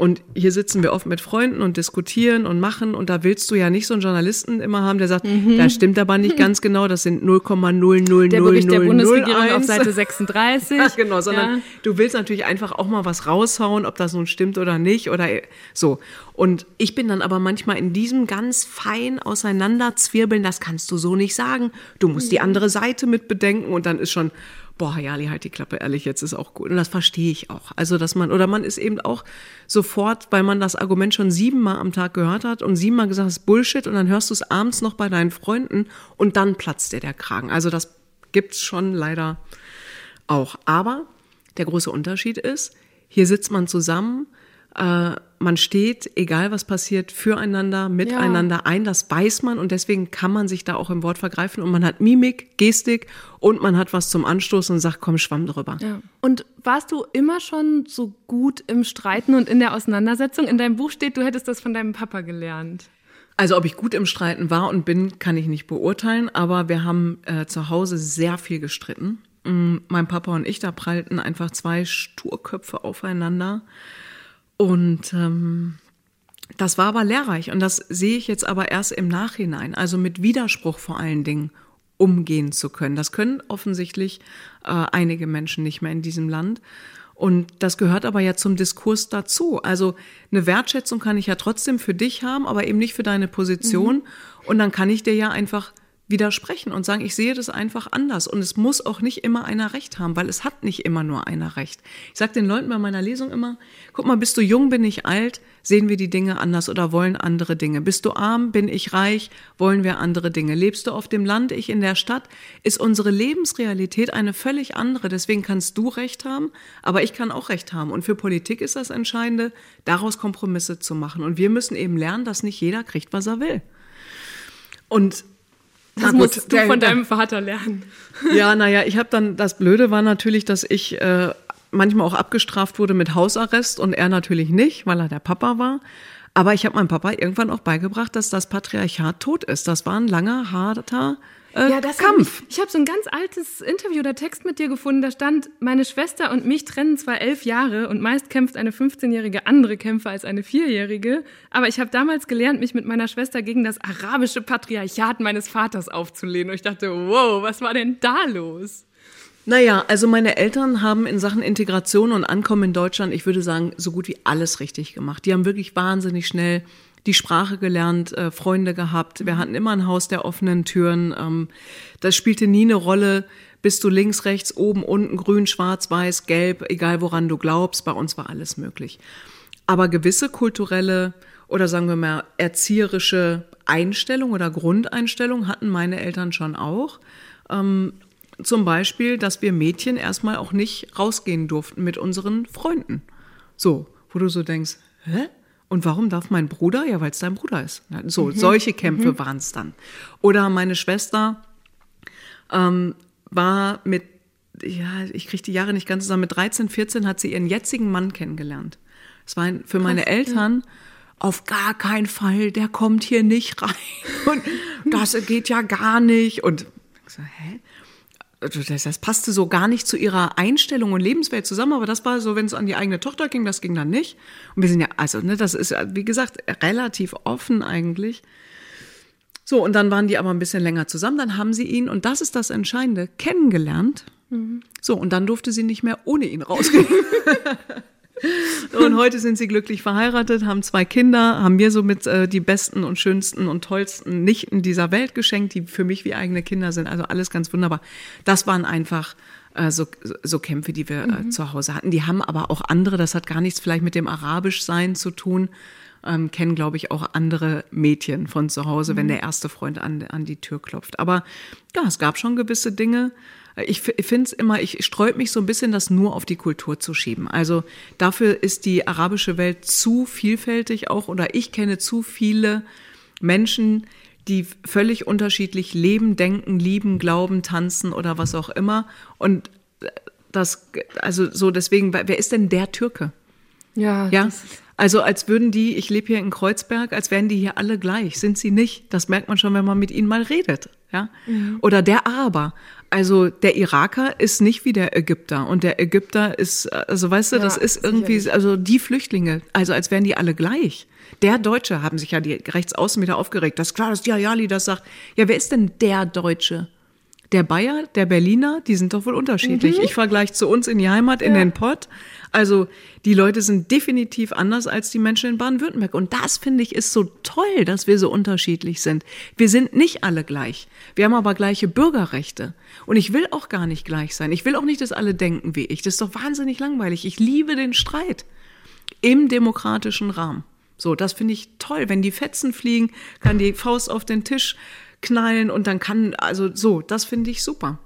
und hier sitzen wir oft mit Freunden und diskutieren und machen. Und da willst du ja nicht so einen Journalisten immer haben, der sagt, mhm. das stimmt aber nicht ganz genau, das sind 0,0000001. Der Bericht der Bundesregierung auf Seite 36. Ja, genau, sondern ja. du willst natürlich einfach auch mal was raushauen, ob das nun stimmt oder nicht oder so. Und ich bin dann aber manchmal in diesem ganz fein auseinanderzwirbeln, das kannst du so nicht sagen. Du musst die mhm. andere Seite mit bedenken und dann ist schon, boah, Jali, halt die Klappe, ehrlich, jetzt ist auch gut. Und das verstehe ich auch. Also, dass man, oder man ist eben auch sofort, weil man das Argument schon siebenmal am Tag gehört hat und siebenmal gesagt, das ist Bullshit und dann hörst du es abends noch bei deinen Freunden und dann platzt dir der Kragen. Also, das gibt's schon leider auch. Aber der große Unterschied ist, hier sitzt man zusammen, äh, man steht, egal was passiert, füreinander, miteinander ja. ein. Das weiß man und deswegen kann man sich da auch im Wort vergreifen und man hat Mimik, Gestik und man hat was zum Anstoßen und sagt, komm, schwamm drüber. Ja. Und warst du immer schon so gut im Streiten und in der Auseinandersetzung? In deinem Buch steht, du hättest das von deinem Papa gelernt. Also ob ich gut im Streiten war und bin, kann ich nicht beurteilen, aber wir haben äh, zu Hause sehr viel gestritten. Mm, mein Papa und ich, da prallten einfach zwei Sturköpfe aufeinander. Und ähm, das war aber lehrreich und das sehe ich jetzt aber erst im Nachhinein, also mit Widerspruch vor allen Dingen umgehen zu können. Das können offensichtlich äh, einige Menschen nicht mehr in diesem Land. Und das gehört aber ja zum Diskurs dazu. Also eine Wertschätzung kann ich ja trotzdem für dich haben, aber eben nicht für deine Position. Mhm. Und dann kann ich dir ja einfach widersprechen und sagen, ich sehe das einfach anders. Und es muss auch nicht immer einer recht haben, weil es hat nicht immer nur einer recht. Ich sage den Leuten bei meiner Lesung immer, guck mal, bist du jung, bin ich alt, sehen wir die Dinge anders oder wollen andere Dinge. Bist du arm, bin ich reich, wollen wir andere Dinge. Lebst du auf dem Land, ich in der Stadt, ist unsere Lebensrealität eine völlig andere. Deswegen kannst du recht haben, aber ich kann auch recht haben. Und für Politik ist das Entscheidende, daraus Kompromisse zu machen. Und wir müssen eben lernen, dass nicht jeder kriegt, was er will. Und das musst gut, du der, von deinem Vater lernen. Ja, naja, ich habe dann, das Blöde war natürlich, dass ich äh, manchmal auch abgestraft wurde mit Hausarrest und er natürlich nicht, weil er der Papa war. Aber ich habe meinem Papa irgendwann auch beigebracht, dass das Patriarchat tot ist. Das war ein langer, harter äh, ja, das Kampf. Hab ich ich habe so ein ganz altes Interview oder Text mit dir gefunden, da stand, meine Schwester und mich trennen zwar elf Jahre und meist kämpft eine 15-jährige andere Kämpfer als eine Vierjährige, aber ich habe damals gelernt, mich mit meiner Schwester gegen das arabische Patriarchat meines Vaters aufzulehnen. Und ich dachte, wow, was war denn da los? Naja, also meine Eltern haben in Sachen Integration und Ankommen in Deutschland, ich würde sagen, so gut wie alles richtig gemacht. Die haben wirklich wahnsinnig schnell die Sprache gelernt, äh, Freunde gehabt. Wir hatten immer ein Haus der offenen Türen. Ähm, das spielte nie eine Rolle. Bist du links, rechts, oben, unten, grün, schwarz, weiß, gelb, egal woran du glaubst. Bei uns war alles möglich. Aber gewisse kulturelle oder sagen wir mal erzieherische Einstellung oder Grundeinstellung hatten meine Eltern schon auch. Ähm, zum Beispiel, dass wir Mädchen erstmal auch nicht rausgehen durften mit unseren Freunden. So, wo du so denkst, hä? Und warum darf mein Bruder? Ja, weil es dein Bruder ist. So, mhm. solche Kämpfe mhm. waren es dann. Oder meine Schwester ähm, war mit, ja, ich kriege die Jahre nicht ganz zusammen, mit 13, 14 hat sie ihren jetzigen Mann kennengelernt. Es war für meine Krass, Eltern ja. auf gar keinen Fall, der kommt hier nicht rein. Und das geht ja gar nicht. Und ich so, hä? Also das, das passte so gar nicht zu ihrer Einstellung und Lebenswelt zusammen, aber das war so, wenn es an die eigene Tochter ging, das ging dann nicht. Und wir sind ja, also, ne, das ist, wie gesagt, relativ offen eigentlich. So, und dann waren die aber ein bisschen länger zusammen, dann haben sie ihn, und das ist das Entscheidende, kennengelernt. Mhm. So, und dann durfte sie nicht mehr ohne ihn rausgehen. Und heute sind sie glücklich verheiratet, haben zwei Kinder, haben mir somit äh, die besten und schönsten und tollsten Nichten dieser Welt geschenkt, die für mich wie eigene Kinder sind. Also alles ganz wunderbar. Das waren einfach äh, so, so Kämpfe, die wir äh, mhm. zu Hause hatten. Die haben aber auch andere, das hat gar nichts vielleicht mit dem Arabischsein zu tun. Ähm, kennen, glaube ich, auch andere Mädchen von zu Hause, mhm. wenn der erste Freund an, an die Tür klopft. Aber ja, es gab schon gewisse Dinge, ich finde es immer, ich sträub mich so ein bisschen, das nur auf die Kultur zu schieben. Also dafür ist die arabische Welt zu vielfältig auch oder ich kenne zu viele Menschen, die völlig unterschiedlich leben, denken, lieben, glauben, tanzen oder was auch immer. Und das, also so deswegen, wer ist denn der Türke? Ja, Ja, also als würden die, ich lebe hier in Kreuzberg, als wären die hier alle gleich. Sind sie nicht. Das merkt man schon, wenn man mit ihnen mal redet. Ja? Oder der Araber. Also der Iraker ist nicht wie der Ägypter und der Ägypter ist, also weißt du, Ja, das ist irgendwie, sicherlich. also die Flüchtlinge, also als wären die alle gleich. Der Deutsche haben sich ja die Rechtsaußen wieder aufgeregt. Das ist klar, dass Jali das sagt. Ja, wer ist denn der Deutsche? Der Bayer, der Berliner, die sind doch wohl unterschiedlich. Ich vergleiche zu uns in die Heimat, in Ja. den Pott. Also die Leute sind definitiv anders als die Menschen in Baden-Württemberg. Und das finde ich ist so toll, dass wir so unterschiedlich sind. Wir sind nicht alle gleich. Wir haben aber gleiche Bürgerrechte. Und ich will auch gar nicht gleich sein. Ich will auch nicht, dass alle denken wie ich. Das ist doch wahnsinnig langweilig. Ich liebe den Streit im demokratischen Rahmen. So, das finde ich toll. Wenn die Fetzen fliegen, kann die Faust auf den Tisch knallen und dann kann, also so, das finde ich super.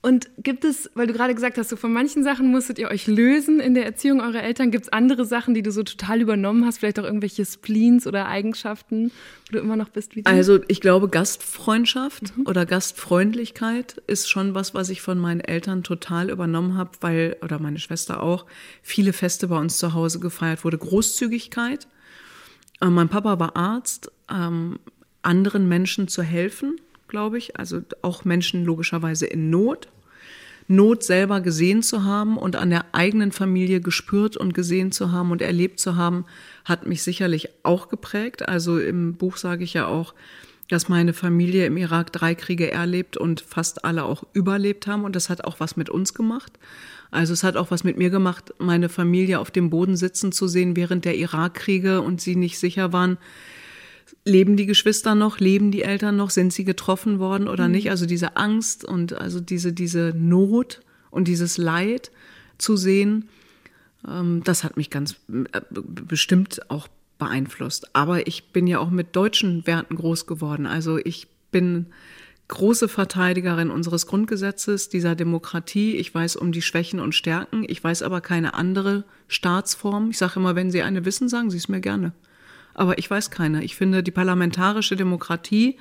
Und gibt es, weil du gerade gesagt hast, so von manchen Sachen musstet ihr euch lösen in der Erziehung eurer Eltern, gibt es andere Sachen, die du so total übernommen hast, vielleicht auch irgendwelche Spleens oder Eigenschaften, wo du immer noch bist wie die? Also ich glaube, Gastfreundschaft oder Gastfreundlichkeit ist schon was, was ich von meinen Eltern total übernommen habe, weil, oder meine Schwester auch, viele Feste bei uns zu Hause gefeiert wurde. Großzügigkeit. Äh, mein Papa war Arzt, ähm, anderen Menschen zu helfen, glaube ich, also auch Menschen logischerweise in Not. Not selber gesehen zu haben und an der eigenen Familie gespürt und gesehen zu haben und erlebt zu haben, hat mich sicherlich auch geprägt. Also im Buch sage ich ja auch, dass meine Familie im Irak drei Kriege erlebt und fast alle auch überlebt haben. Und das hat auch was mit uns gemacht. Also es hat auch was mit mir gemacht, meine Familie auf dem Boden sitzen zu sehen während der Irakkriege und sie nicht sicher waren, leben die Geschwister noch, leben die Eltern noch, sind sie getroffen worden oder nicht? Also diese Angst und also diese, diese Not und dieses Leid zu sehen, ähm, das hat mich ganz äh, bestimmt auch beeinflusst. Aber ich bin ja auch mit deutschen Werten groß geworden. Also ich bin große Verteidigerin unseres Grundgesetzes, dieser Demokratie. Ich weiß um die Schwächen und Stärken. Ich weiß aber keine andere Staatsform. Ich sage immer, wenn Sie eine wissen, sagen Sie es mir gerne. Aber ich weiß keine. Ich finde, die parlamentarische Demokratie,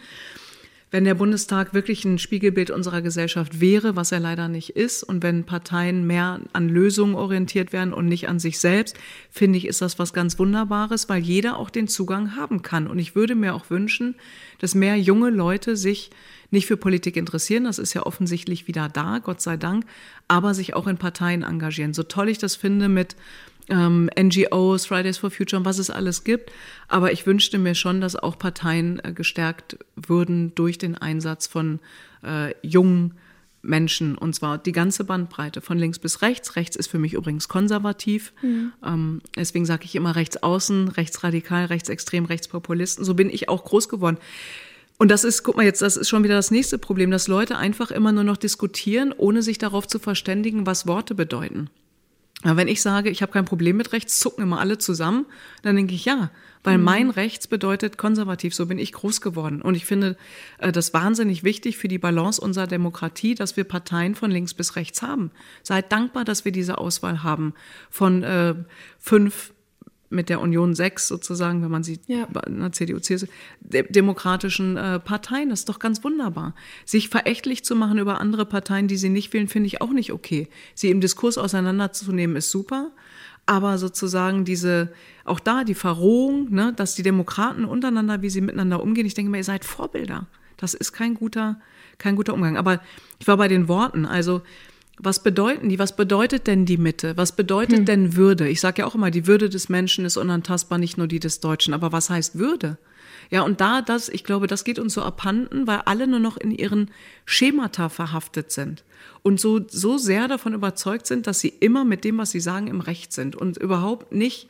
wenn der Bundestag wirklich ein Spiegelbild unserer Gesellschaft wäre, was er leider nicht ist, und wenn Parteien mehr an Lösungen orientiert werden und nicht an sich selbst, finde ich, ist das was ganz Wunderbares, weil jeder auch den Zugang haben kann. Und ich würde mir auch wünschen, dass mehr junge Leute sich nicht für Politik interessieren, das ist ja offensichtlich wieder da, Gott sei Dank, aber sich auch in Parteien engagieren. So toll ich das finde mit ähm, NGOs, Fridays for Future und was es alles gibt. Aber ich wünschte mir schon, dass auch Parteien äh, gestärkt würden durch den Einsatz von äh, jungen Menschen und zwar die ganze Bandbreite von links bis rechts. Rechts ist für mich übrigens konservativ. Ähm, deswegen sage ich immer rechts außen, rechtsradikal, rechtsextrem, rechtspopulisten. So bin ich auch groß geworden. Und das ist, guck mal jetzt, das ist schon wieder das nächste Problem, dass Leute einfach immer nur noch diskutieren, ohne sich darauf zu verständigen, was Worte bedeuten. Aber wenn ich sage, ich habe kein Problem mit rechts, zucken immer alle zusammen, dann denke ich ja, weil mein rechts bedeutet konservativ, so bin ich groß geworden. Und ich finde äh, das wahnsinnig wichtig für die Balance unserer Demokratie, dass wir Parteien von links bis rechts haben. Seid dankbar, dass wir diese Auswahl haben von äh, fünf mit der Union sechs sozusagen, wenn man sie Ja. in der CDU, CSU, de demokratischen äh, Parteien. Das ist doch ganz wunderbar. Sich verächtlich zu machen über andere Parteien, die sie nicht wählen, finde ich auch nicht okay. Sie im Diskurs auseinanderzunehmen, ist super. Aber sozusagen diese, auch da die Verrohung, ne, dass die Demokraten untereinander, wie sie miteinander umgehen, ich denke mal, ihr seid Vorbilder. Das ist kein guter, kein guter Umgang. Aber ich war bei den Worten. Also, was bedeuten die? Was bedeutet denn die Mitte? Was bedeutet denn Würde? Ich sage ja auch immer, die Würde des Menschen ist unantastbar, nicht nur die des Deutschen. Aber was heißt Würde? Ja, und da das, ich glaube, das geht uns so abhanden, weil alle nur noch in ihren Schemata verhaftet sind und so, so sehr davon überzeugt sind, dass sie immer mit dem, was sie sagen, im Recht sind und überhaupt nicht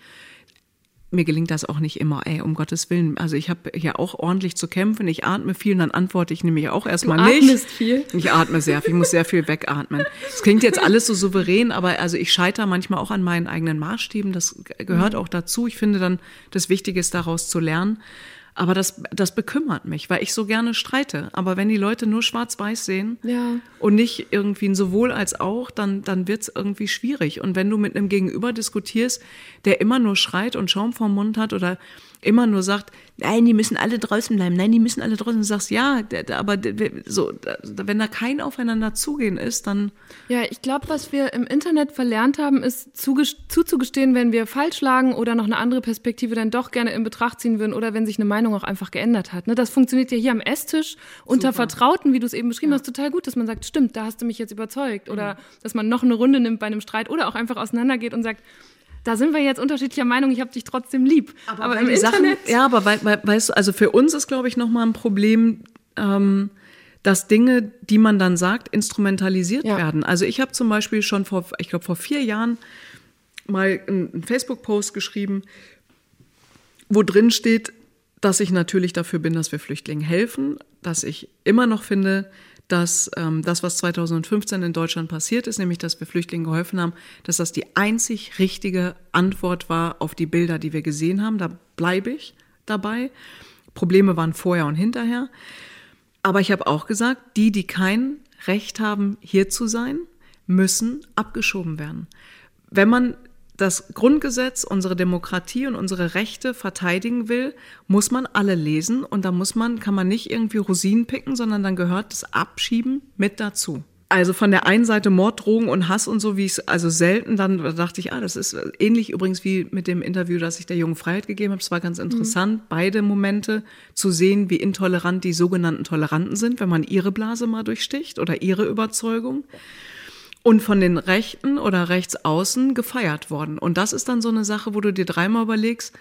mir gelingt das auch nicht immer, ey, um Gottes Willen. Also ich habe ja auch ordentlich zu kämpfen. Ich atme viel und dann antworte ich nämlich auch erstmal nicht. atmest viel? Ich atme sehr viel, ich muss sehr viel wegatmen. Das klingt jetzt alles so souverän, aber also ich scheitere manchmal auch an meinen eigenen Maßstäben. Das gehört auch dazu. Ich finde dann, das Wichtige ist, daraus zu lernen. Aber das, das bekümmert mich, weil ich so gerne streite. Aber wenn die Leute nur schwarz-weiß sehen Ja. und nicht irgendwie ein sowohl als auch, dann, dann wird's irgendwie schwierig. Und wenn du mit einem Gegenüber diskutierst, der immer nur schreit und Schaum vorm Mund hat oder immer nur sagt, nein, die müssen alle draußen bleiben, nein, die müssen alle draußen. Du sagst, ja, aber so, wenn da kein Aufeinander zugehen ist, dann. Ja, ich glaube, was wir im Internet verlernt haben, ist zuzugestehen, wenn wir falsch lagen oder noch eine andere Perspektive dann doch gerne in Betracht ziehen würden oder wenn sich eine Meinung auch einfach geändert hat. Ne? Das funktioniert ja hier am Esstisch unter Super. Vertrauten, wie du es eben beschrieben ja. hast, total gut, dass man sagt, stimmt, da hast du mich jetzt überzeugt. Oder mhm. dass man noch eine Runde nimmt bei einem Streit oder auch einfach auseinandergeht und sagt, da sind wir jetzt unterschiedlicher Meinung, ich habe dich trotzdem lieb. Aber, aber im Internet. Sachen, ja, aber we, we, weißt du, also für uns ist, glaube ich, nochmal ein Problem, ähm, dass Dinge, die man dann sagt, instrumentalisiert ja. werden. Also ich habe zum Beispiel schon vor, ich glaube, vor vier Jahren mal einen Facebook-Post geschrieben, wo drin steht, dass ich natürlich dafür bin, dass wir Flüchtlingen helfen, dass ich immer noch finde, dass ähm, das, was 2015 in Deutschland passiert ist, nämlich dass wir Flüchtlingen geholfen haben, dass das die einzig richtige Antwort war auf die Bilder, die wir gesehen haben. Da bleibe ich dabei. Probleme waren vorher und hinterher. Aber ich habe auch gesagt, die, die kein Recht haben, hier zu sein, müssen abgeschoben werden. Wenn man das Grundgesetz, unsere Demokratie und unsere Rechte verteidigen will, muss man alle lesen und da muss man, kann man nicht irgendwie Rosinen picken, sondern dann gehört das Abschieben mit dazu. Also von der einen Seite Mord, Drogen und Hass und so, wie ich es also selten, dann dachte ich, ah, das ist ähnlich übrigens wie mit dem Interview, das ich der jungen Freiheit gegeben habe. Es war ganz interessant, mhm. beide Momente zu sehen, wie intolerant die sogenannten Toleranten sind, wenn man ihre Blase mal durchsticht oder ihre Überzeugung und von den Rechten oder Rechtsaußen gefeiert worden. Und das ist dann so eine Sache, wo du dir dreimal überlegst,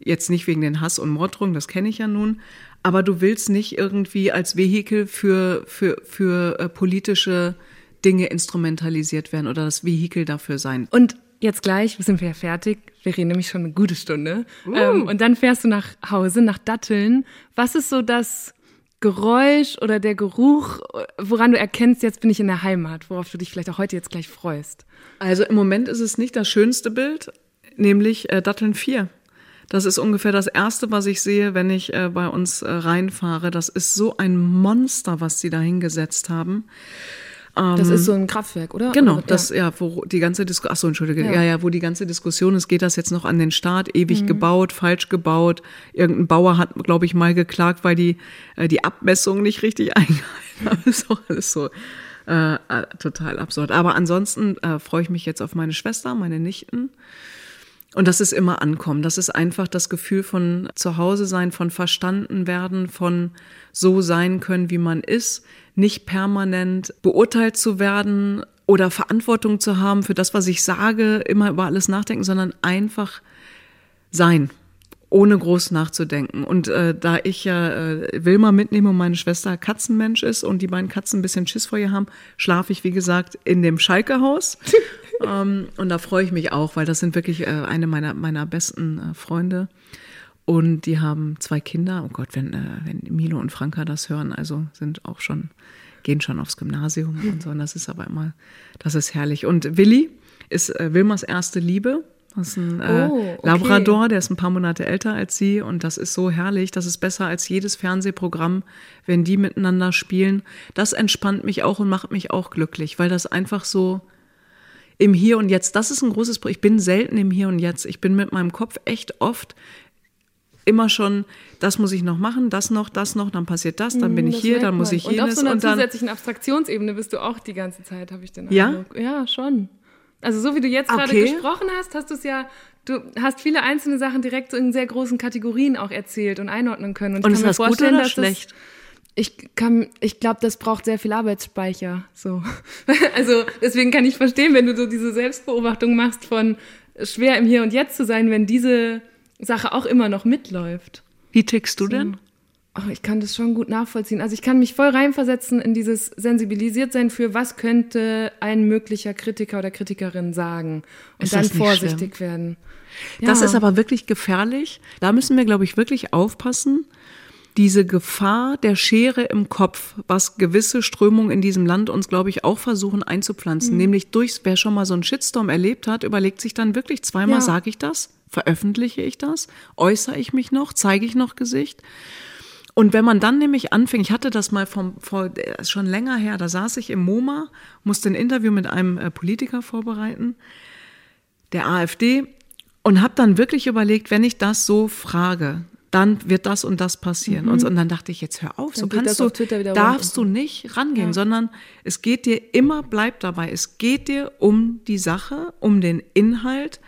jetzt nicht wegen den Hass und Morddrohungen, das kenne ich ja nun, aber du willst nicht irgendwie als Vehikel für, für, für äh, politische Dinge instrumentalisiert werden oder das Vehikel dafür sein. Und jetzt gleich sind wir ja fertig. Wir reden nämlich schon eine gute Stunde. Uh. Ähm, und dann fährst du nach Hause, nach Datteln. Was ist so das Geräusch oder der Geruch, woran du erkennst, jetzt bin ich in der Heimat, worauf du dich vielleicht auch heute jetzt gleich freust? Also im Moment ist es nicht das schönste Bild, nämlich äh, Datteln 4. Das ist ungefähr das erste, was ich sehe, wenn ich äh, bei uns äh, reinfahre. Das ist so ein Monster, was sie da hingesetzt haben. Das ist ähm, so ein Kraftwerk, oder? Genau, oder, das, ja, wo die ganze Diskussion, ach so, entschuldige, ja. ja, ja, wo die ganze Diskussion ist, geht das jetzt noch an den Start, ewig mhm. gebaut, falsch gebaut. Irgendein Bauer hat, glaube ich, mal geklagt, weil die, äh, die Abmessung nicht richtig eingehalten haben. ist auch alles so äh, äh, total absurd. Aber ansonsten äh, freue ich mich jetzt auf meine Schwester, meine Nichten. Und das ist immer ankommen. Das ist einfach das Gefühl von Zuhause sein, von verstanden werden, von so sein können, wie man ist, nicht permanent beurteilt zu werden oder Verantwortung zu haben für das, was ich sage, immer über alles nachdenken, sondern einfach sein ohne groß nachzudenken. Und äh, da ich ja äh, Wilma mitnehme und meine Schwester Katzenmensch ist und die beiden Katzen ein bisschen Schiss vor ihr haben, schlafe ich, wie gesagt, in dem Schalke-Haus. ähm, und da freue ich mich auch, weil das sind wirklich äh, eine meiner, meiner besten äh, Freunde. Und die haben zwei Kinder. Oh Gott, wenn, äh, wenn Milo und Franka das hören, also sind auch schon, gehen schon aufs Gymnasium und so. Und das ist aber immer, das ist herrlich. Und Willi ist äh, Wilmers erste Liebe. Das ist ein äh, oh, okay. Labrador, der ist ein paar Monate älter als sie und das ist so herrlich. Das ist besser als jedes Fernsehprogramm, wenn die miteinander spielen. Das entspannt mich auch und macht mich auch glücklich, weil das einfach so im Hier und Jetzt, das ist ein großes Problem. Ich bin selten im Hier und Jetzt. Ich bin mit meinem Kopf echt oft immer schon, das muss ich noch machen, das noch, das noch, dann passiert das, dann bin ich das hier, dann muss ich jenes. Und auf so einer und dann, zusätzlichen Abstraktionsebene bist du auch die ganze Zeit, habe ich den Eindruck. Ja? Ja, schon. Also so wie du jetzt okay. gerade gesprochen hast, hast du es ja, du hast viele einzelne Sachen direkt so in sehr großen Kategorien auch erzählt und einordnen können. Und, und ich kann mir vorstellen, dass schlecht? Das, ich kann, ich glaube, das braucht sehr viel Arbeitsspeicher. So, also deswegen kann ich verstehen, wenn du so diese Selbstbeobachtung machst von schwer im Hier und Jetzt zu sein, wenn diese Sache auch immer noch mitläuft. Wie tickst du so. denn? Ach, ich kann das schon gut nachvollziehen. Also ich kann mich voll reinversetzen in dieses Sensibilisiertsein für, was könnte ein möglicher Kritiker oder Kritikerin sagen und ist dann vorsichtig schlimm? werden. Ja. Das ist aber wirklich gefährlich. Da müssen wir, glaube ich, wirklich aufpassen. Diese Gefahr der Schere im Kopf, was gewisse Strömungen in diesem Land uns, glaube ich, auch versuchen einzupflanzen. Mhm. Nämlich durch, wer schon mal so einen Shitstorm erlebt hat, überlegt sich dann wirklich zweimal, ja. sage ich das? Veröffentliche ich das? Äußere ich mich noch? Zeige ich noch Gesicht? Und wenn man dann nämlich anfängt, ich hatte das mal vom, vor, schon länger her, da saß ich im MoMA, musste ein Interview mit einem äh, Politiker vorbereiten, der AfD, Und habe dann wirklich überlegt, wenn ich das so frage, dann wird das und das passieren. Und, und dann dachte ich, jetzt hör auf, so Dann geht kannst du, darfst du nicht rangehen, sondern es geht dir immer, bleib dabei, es geht dir um die Sache, um den Inhalt.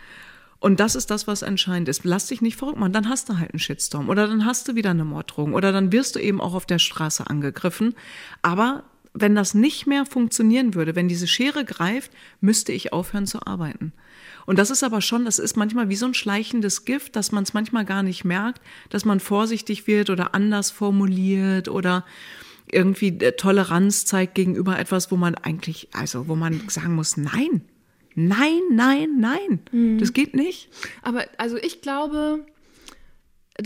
Und das ist das, was entscheidend ist. Lass dich nicht verrückt machen, dann hast du halt einen Shitstorm oder dann hast du wieder eine Morddrohung oder dann wirst du eben auch auf der Straße angegriffen. Aber wenn das nicht mehr funktionieren würde, wenn diese Schere greift, müsste ich aufhören zu arbeiten. Und das ist aber schon, das ist manchmal wie so ein schleichendes Gift, dass man es manchmal gar nicht merkt, dass man vorsichtig wird oder anders formuliert oder irgendwie äh, Toleranz zeigt gegenüber etwas, wo man eigentlich, also wo man sagen muss, nein, nein, nein, nein, das geht nicht. Aber also ich glaube,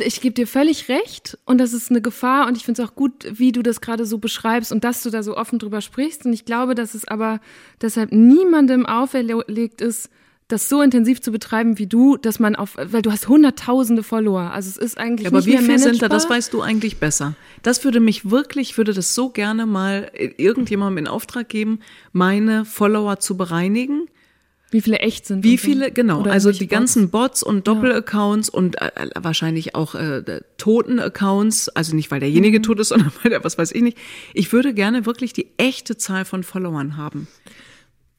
ich gebe dir völlig recht und das ist eine Gefahr und ich finde es auch gut, wie du das gerade so beschreibst und dass du da so offen drüber sprichst. Und ich glaube, dass es aber deshalb niemandem auferlegt ist, das so intensiv zu betreiben wie du, dass man auf, weil du hast hunderttausende Follower. Also es ist eigentlich Ja, aber nicht wie mehr viel sind da? managebar. Das weißt du eigentlich besser. Das würde mich wirklich, ich würde das so gerne mal irgendjemandem in Auftrag geben, meine Follower zu bereinigen. Wie viele echt sind. Wie viele, genau, also die ganzen Bots und Doppelaccounts und äh, äh, wahrscheinlich auch äh, Toten-Accounts, also nicht, weil derjenige Mhm. tot ist, sondern weil der, was weiß ich nicht. Ich würde gerne wirklich die echte Zahl von Followern haben.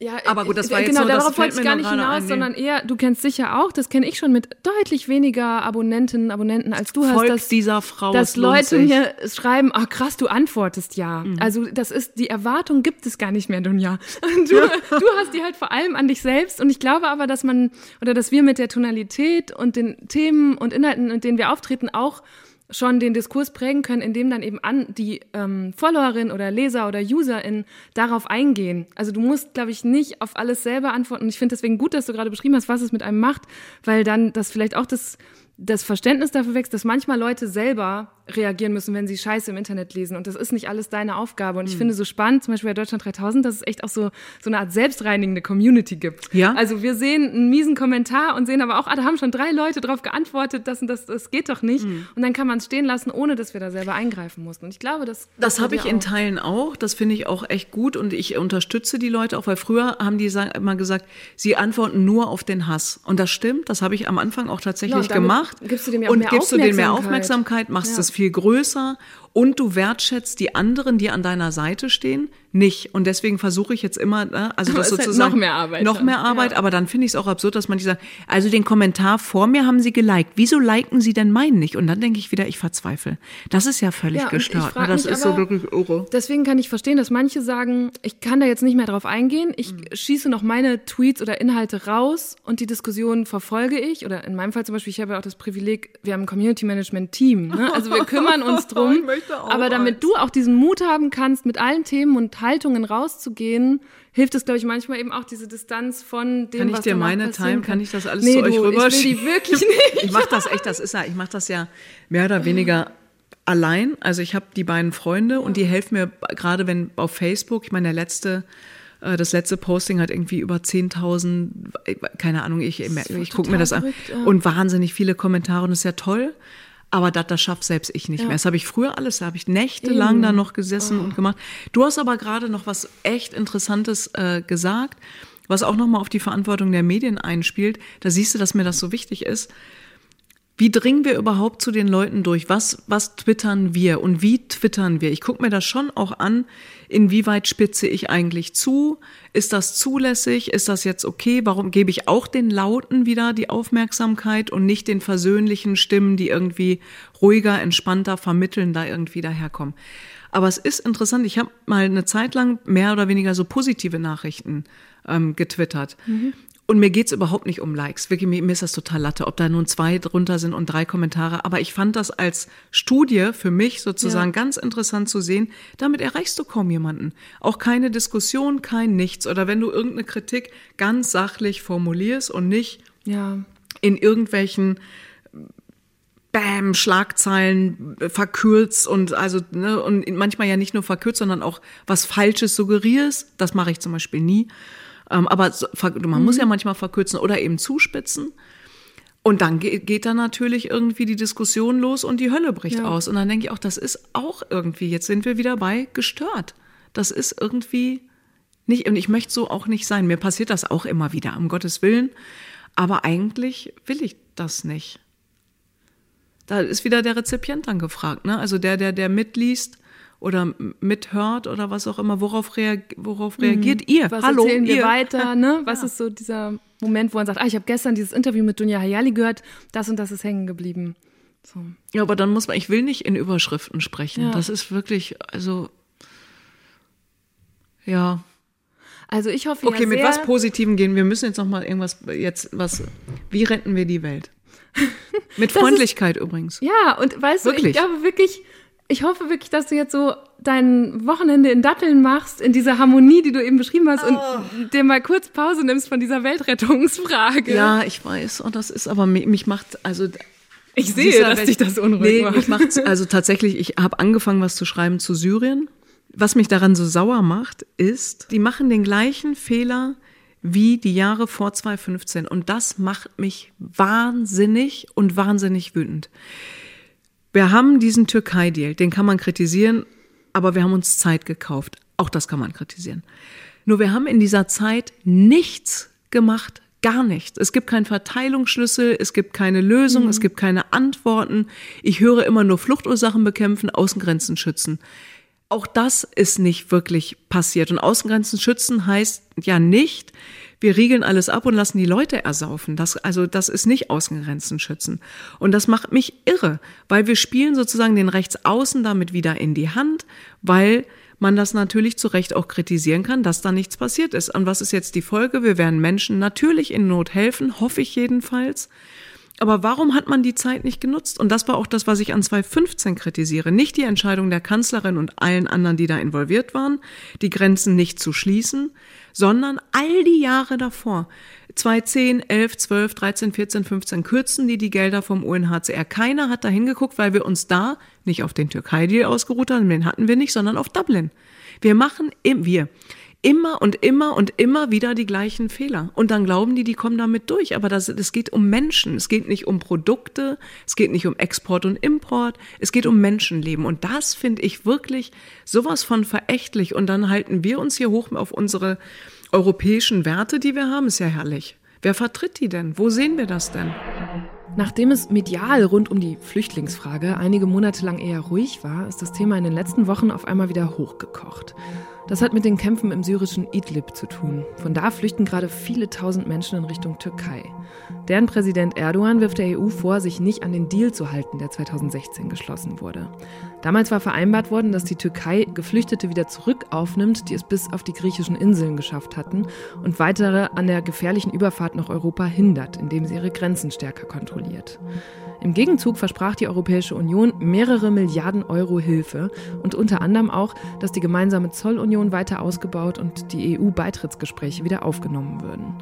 Ja, Aber gut, das war äh, jetzt genau, das darauf wollte ich gar nicht hinaus, sondern eher, du kennst sicher auch, das kenne ich schon mit deutlich weniger Abonnentinnen, Abonnenten als du hast. Folgt dass, dieser Frau, Dass Leute sich. Mhm. mir schreiben, ach krass, du antwortest ja. Also das ist, die Erwartung gibt es gar nicht mehr, Dunja. Du, du hast die halt vor allem an dich selbst und ich glaube aber, dass man, oder dass wir mit der Tonalität und den Themen und Inhalten, mit denen wir auftreten, auch schon den Diskurs prägen können, indem dann eben an die ähm, Followerin oder Leser oder Userin darauf eingehen. Also du musst, glaube ich, nicht auf alles selber antworten. Und ich finde deswegen gut, dass du gerade beschrieben hast, was es mit einem macht, weil dann das vielleicht auch das, das Verständnis dafür wächst, dass manchmal Leute selber reagieren müssen, wenn sie Scheiße im Internet lesen. Und das ist nicht alles deine Aufgabe. Und ich finde so spannend, zum Beispiel bei Deutschland 3000, dass es echt auch so, so eine Art selbstreinigende Community gibt. Ja. Also wir sehen einen miesen Kommentar und sehen aber auch, ah, da haben schon drei Leute drauf geantwortet, das und das, das geht doch nicht. Und dann kann man es stehen lassen, ohne dass wir da selber eingreifen mussten. Und ich glaube, das Das habe ich dir in auch. Teilen auch. Das finde ich auch echt gut und ich unterstütze die Leute auch, weil früher haben die immer gesagt, sie antworten nur auf den Hass. Und das stimmt, das habe ich am Anfang auch tatsächlich Ja, gemacht. gibst du dem ja auch und mehr gibst du denen mehr Aufmerksamkeit. Machst Ja. es viel größer und du wertschätzt die anderen, die an deiner Seite stehen, nicht. Und deswegen versuche ich jetzt immer, ne, also das ist halt sozusagen noch mehr Arbeit noch mehr Arbeit, Ja. aber dann finde ich es auch absurd, dass manche sagen, also den Kommentar vor mir haben sie geliked. Wieso liken sie denn meinen nicht? Und dann denke ich wieder, ich verzweifle. Das ist ja völlig Ja, gestört. Ne? Das ist so aber- wirklich irre. Deswegen kann ich verstehen, dass manche sagen, ich kann da jetzt nicht mehr drauf eingehen. Ich Mhm. schieße noch meine Tweets oder Inhalte raus und die Diskussion verfolge ich. Oder in meinem Fall zum Beispiel, ich habe ja auch das Privileg, wir haben ein Community Management Team. Ne? Also wir kümmern uns drum. Ich möchte auch Aber damit du auch diesen Mut haben kannst, mit allen Themen und Haltungen rauszugehen, hilft es, glaube ich, manchmal eben auch diese Distanz von dem, Kann ich was dir danach meine passieren teilen? Kann ich das alles nee, zu euch du, rüberschieben? Ich will die wirklich nicht. Ich mache das echt, das ist ja, ich mache das ja mehr oder weniger allein. Also ich habe die beiden Freunde und die helfen mir gerade, wenn auf Facebook, ich meine, der letzte, äh, das letzte Posting hat irgendwie über 10.000, äh, keine Ahnung, ich, ich gucke mir das an. Und wahnsinnig viele Kommentare und das ist ja toll. Aber das, das schafft selbst ich nicht mehr. Das habe ich früher alles, da habe ich nächtelang Eben. da noch gesessen und gemacht. Du hast aber gerade noch was echt Interessantes äh, gesagt, was auch nochmal auf die Verantwortung der Medien einspielt. Da siehst du, dass mir das so wichtig ist. Wie dringen wir überhaupt zu den Leuten durch? Was, was twittern wir und wie twittern wir? Ich gucke mir das schon auch an, inwieweit spitze ich eigentlich zu? Ist das zulässig? Ist das jetzt okay? Warum gebe ich auch den Lauten wieder die Aufmerksamkeit und nicht den versöhnlichen Stimmen, die irgendwie ruhiger, entspannter vermitteln, da irgendwie daherkommen? Aber es ist interessant, ich habe mal eine Zeit lang mehr oder weniger so positive Nachrichten ähm, getwittert. Und mir geht's überhaupt nicht um Likes. Wirklich, mir, mir ist das total Latte, ob da nun zwei drunter sind und drei Kommentare. Aber ich fand das als Studie für mich sozusagen Ja. ganz interessant zu sehen. Damit erreichst du kaum jemanden. Auch keine Diskussion, kein Nichts. Oder wenn du irgendeine Kritik ganz sachlich formulierst und nicht Ja. in irgendwelchen Bam, Schlagzeilen äh, verkürzt und also ne, und manchmal ja nicht nur verkürzt, sondern auch was Falsches suggerierst. Das mache ich zum Beispiel nie. Ähm, aber man muss ja manchmal verkürzen oder eben zuspitzen. Und dann geht, geht da natürlich irgendwie die Diskussion los und die Hölle bricht Ja. aus. Und dann denke ich auch, das ist auch irgendwie, jetzt sind wir wieder bei gestört. Das ist irgendwie nicht, und ich möchte so auch nicht sein. Mir passiert das auch immer wieder, um Gottes Willen. Aber eigentlich will ich das nicht. Da ist wieder der Rezipient dann gefragt, ne? Also der, der, der mitliest oder mithört oder was auch immer, worauf, reag worauf mhm. reagiert ihr? Was Hallo, erzählen wir ihr. weiter, ne? Was ja. ist so dieser Moment, wo man sagt, ah, ich habe gestern dieses Interview mit Dunja Hayali gehört, das und das ist hängen geblieben. So. Ja, aber dann muss man, ich will nicht in Überschriften sprechen. Ja. Das ist wirklich, also, ja. Also ich hoffe Okay, ja mit was Positivem gehen. Wir müssen jetzt noch mal irgendwas, jetzt was, wie retten wir die Welt? mit Freundlichkeit ist, übrigens. Ja, und weißt wirklich? du, ich glaube wirklich, ich hoffe wirklich, dass du jetzt so dein Wochenende in Datteln machst, in dieser Harmonie, die du eben beschrieben hast, oh. und dir mal kurz Pause nimmst von dieser Weltrettungsfrage. Ja, ich weiß. Und das ist aber, mich macht, also ich sehe, dass dich das unruhig nee, macht. macht's, also tatsächlich, ich habe angefangen, was zu schreiben zu Syrien. Was mich daran so sauer macht, ist, die machen den gleichen Fehler wie die Jahre vor 2015. Und das macht mich wahnsinnig und wahnsinnig wütend. Wir haben diesen Türkei-Deal, den kann man kritisieren, aber wir haben uns Zeit gekauft. Auch das kann man kritisieren. Nur wir haben in dieser Zeit nichts gemacht, Gar nichts. Es gibt keinen Verteilungsschlüssel, es gibt keine Lösung, mhm. es gibt keine Antworten. Ich höre immer nur Fluchtursachen bekämpfen, Außengrenzen schützen. Auch das ist nicht wirklich passiert. Und Außengrenzen schützen heißt ja nicht, wir riegeln alles ab und lassen die Leute ersaufen. Das, also das ist nicht Außengrenzen schützen. Und das macht mich irre, weil wir spielen sozusagen den Rechtsaußen damit wieder in die Hand, weil man das natürlich zu Recht auch kritisieren kann, dass da nichts passiert ist. Und was ist jetzt die Folge? Wir werden Menschen natürlich in Not helfen, hoffe ich jedenfalls. Aber warum hat man die Zeit nicht genutzt? Und das war auch das, was ich an 2015 kritisiere. Nicht die Entscheidung der Kanzlerin und allen anderen, die da involviert waren, die Grenzen nicht zu schließen, sondern all die Jahre davor. 2010, 11, 12, 13, 14, 15 kürzen die die Gelder vom UNHCR. Keiner hat da hingeguckt, weil wir uns da nicht auf den Türkei-Deal ausgeruht haben, den hatten wir nicht, sondern auf Dublin. Wir machen, im, wir, immer und immer und immer wieder die gleichen Fehler. Und dann glauben die, die kommen damit durch. Aber das, es geht um Menschen. Es geht nicht um Produkte. Es geht nicht um Export und Import. Es geht um Menschenleben. Und das finde ich wirklich sowas von verächtlich. Und dann halten wir uns hier hoch auf unsere europäischen Werte, die wir haben. Ist ja herrlich. Wer vertritt die denn? Wo sehen wir das denn? Nachdem es medial rund um die Flüchtlingsfrage einige Monate lang eher ruhig war, ist das Thema in den letzten Wochen auf einmal wieder hochgekocht. Das hat mit den Kämpfen im syrischen Idlib zu tun. Von da flüchten gerade viele tausend Menschen in Richtung Türkei. Deren Präsident Erdogan wirft der EU vor, sich nicht an den Deal zu halten, der 2016 geschlossen wurde. Damals war vereinbart worden, dass die Türkei Geflüchtete wieder zurück aufnimmt, die es bis auf die griechischen Inseln geschafft hatten, und weitere an der gefährlichen Überfahrt nach Europa hindert, indem sie ihre Grenzen stärker kontrolliert. Im Gegenzug versprach die Europäische Union mehrere Milliarden Euro Hilfe und unter anderem auch, dass die gemeinsame Zollunion weiter ausgebaut und die EU-Beitrittsgespräche wieder aufgenommen würden.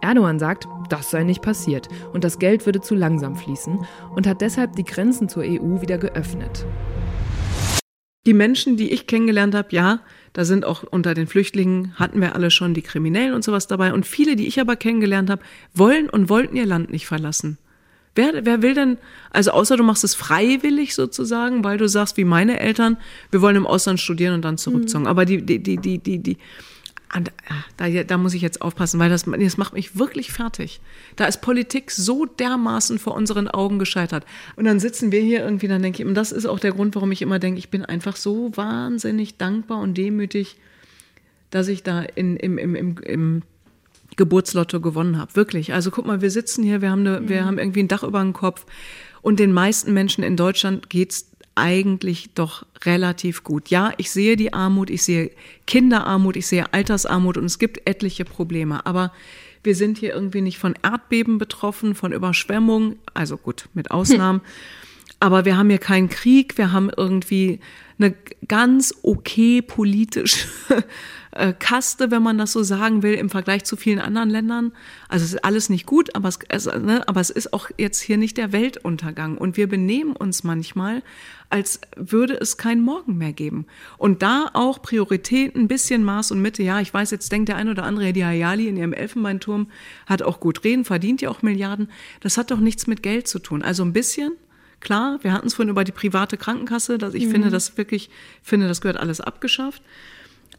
Erdogan sagt, das sei nicht passiert und das Geld würde zu langsam fließen und hat deshalb die Grenzen zur EU wieder geöffnet. Die Menschen, die ich kennengelernt habe, ja, da sind auch unter den Flüchtlingen, hatten wir alle schon die Kriminellen und sowas dabei. Und viele, die ich aber kennengelernt habe, wollen und wollten ihr Land nicht verlassen. Wer, wer will denn, also außer du machst es freiwillig sozusagen, weil du sagst, wie meine Eltern, wir wollen im Ausland studieren und dann zurückzogen. Mhm. Aber die, die, die, die, die, die, ah, da, da muss ich jetzt aufpassen, weil das, das macht mich wirklich fertig. Da ist Politik so dermaßen vor unseren Augen gescheitert. Und dann sitzen wir hier irgendwie, dann denke ich, und das ist auch der Grund, warum ich immer denke, ich bin einfach so wahnsinnig dankbar und demütig, dass ich da in, im, im, im, im Geburtslotto gewonnen habe. Wirklich. Also guck mal, wir sitzen hier, wir haben, eine, wir mhm. haben irgendwie ein Dach über dem Kopf. Und den meisten Menschen in Deutschland geht's eigentlich doch relativ gut. Ja, ich sehe die Armut, ich sehe Kinderarmut, ich sehe Altersarmut und es gibt etliche Probleme. Aber wir sind hier irgendwie nicht von Erdbeben betroffen, von Überschwemmung, also gut, mit Ausnahmen. Hm. Aber wir haben hier keinen Krieg, wir haben irgendwie eine ganz okay politische äh, Kaste, wenn man das so sagen will, im Vergleich zu vielen anderen Ländern. Also es ist alles nicht gut, aber es, also, ne, aber es ist auch jetzt hier nicht der Weltuntergang. Und wir benehmen uns manchmal, als würde es kein Morgen mehr geben. Und da auch Prioritäten, ein bisschen Maß und Mitte. Ja, ich weiß, jetzt denkt der ein oder andere, die Hayali in ihrem Elfenbeinturm hat auch gut reden, verdient ja auch Milliarden. Das hat doch nichts mit Geld zu tun. Also ein bisschen, klar, wir hatten es vorhin über die private Krankenkasse, dass ich mhm. finde, das wirklich, finde, das gehört alles abgeschafft.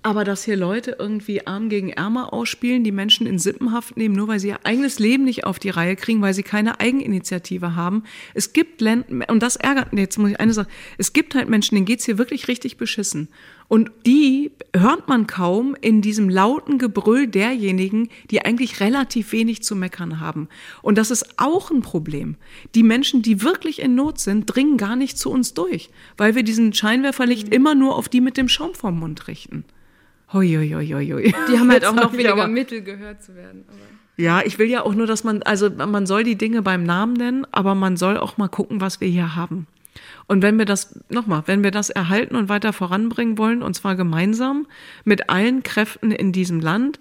Aber dass hier Leute irgendwie Arm gegen Ärmer ausspielen, die Menschen in Sippenhaft nehmen, nur weil sie ihr eigenes Leben nicht auf die Reihe kriegen, weil sie keine Eigeninitiative haben. Es gibt Länder, und das ärgert, jetzt muss ich eine Sache, es gibt halt Menschen, denen geht's hier wirklich richtig beschissen. Und die hört man kaum in diesem lauten Gebrüll derjenigen, die eigentlich relativ wenig zu meckern haben. Und das ist auch ein Problem. Die Menschen, die wirklich in Not sind, dringen gar nicht zu uns durch, weil wir diesen Scheinwerferlicht mhm. immer nur auf die mit dem Schaum vorm Mund richten. Hoi, hoi, hoi, hoi. Die haben halt auch noch weniger Mittel gehört zu werden. Aber. Ja, ich will ja auch nur, dass man, also man soll die Dinge beim Namen nennen, aber man soll auch mal gucken, was wir hier haben. Und wenn wir das, nochmal, wenn wir das erhalten und weiter voranbringen wollen, und zwar gemeinsam mit allen Kräften in diesem Land,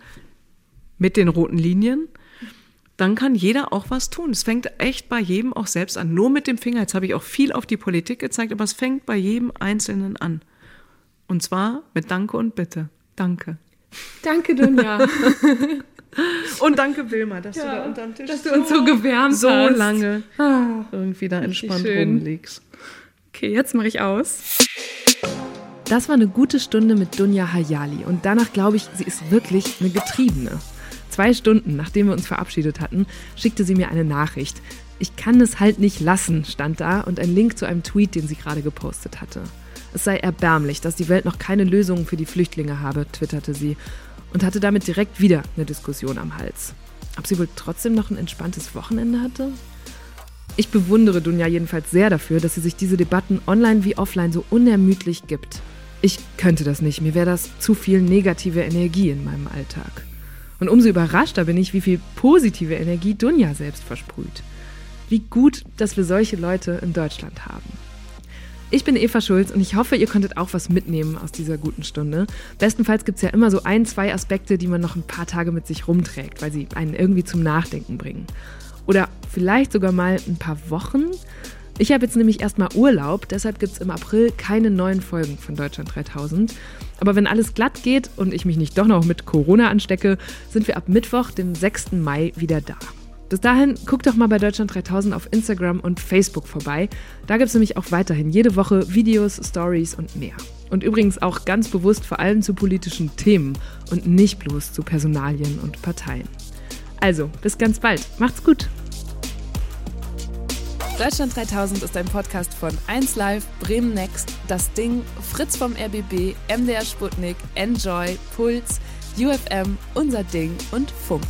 mit den roten Linien, dann kann jeder auch was tun. Es fängt echt bei jedem auch selbst an. Nur mit dem Finger. Jetzt habe ich auch viel auf die Politik gezeigt, aber es fängt bei jedem Einzelnen an. Und zwar mit Danke und Bitte. Danke. Danke, Dunja. Und danke, Wilma, dass ja, du da unterm Tisch dass du uns so gewärmt so hast. lange ah, irgendwie da entspannt rumliegst. Okay, jetzt mache ich aus. Das war eine gute Stunde mit Dunja Hayali und danach glaube ich, sie ist wirklich eine Getriebene. Zwei Stunden nachdem wir uns verabschiedet hatten, schickte sie mir eine Nachricht. Ich kann es halt nicht lassen, stand da und ein Link zu einem Tweet, den sie gerade gepostet hatte. Es sei erbärmlich, dass die Welt noch keine Lösungen für die Flüchtlinge habe, twitterte sie und hatte damit direkt wieder eine Diskussion am Hals. Ob sie wohl trotzdem noch ein entspanntes Wochenende hatte? Ich bewundere Dunja jedenfalls sehr dafür, dass sie sich diese Debatten online wie offline so unermüdlich gibt. Ich könnte das nicht, mir wäre das zu viel negative Energie in meinem Alltag. Und umso überraschter bin ich, wie viel positive Energie Dunja selbst versprüht. Wie gut, dass wir solche Leute in Deutschland haben. Ich bin Eva Schulz und ich hoffe, ihr konntet auch was mitnehmen aus dieser guten Stunde. Bestenfalls gibt es ja immer so ein, zwei Aspekte, die man noch ein paar Tage mit sich rumträgt, weil sie einen irgendwie zum Nachdenken bringen. Oder vielleicht sogar mal ein paar Wochen. Ich habe jetzt nämlich erstmal Urlaub, deshalb gibt es im April keine neuen Folgen von Deutschland 3000. Aber wenn alles glatt geht und ich mich nicht doch noch mit Corona anstecke, sind wir ab Mittwoch, dem 6. Mai, wieder da. Bis dahin guckt doch mal bei Deutschland 3000 auf Instagram und Facebook vorbei. Da gibt es nämlich auch weiterhin jede Woche Videos, Stories und mehr. Und übrigens auch ganz bewusst vor allem zu politischen Themen und nicht bloß zu Personalien und Parteien. Also, bis ganz bald. Macht's gut. Deutschland 3000 ist ein Podcast von 1Live, Bremen Next, Das Ding, Fritz vom RBB, MDR Sputnik, Enjoy, Puls, UFM, Unser Ding und Funk.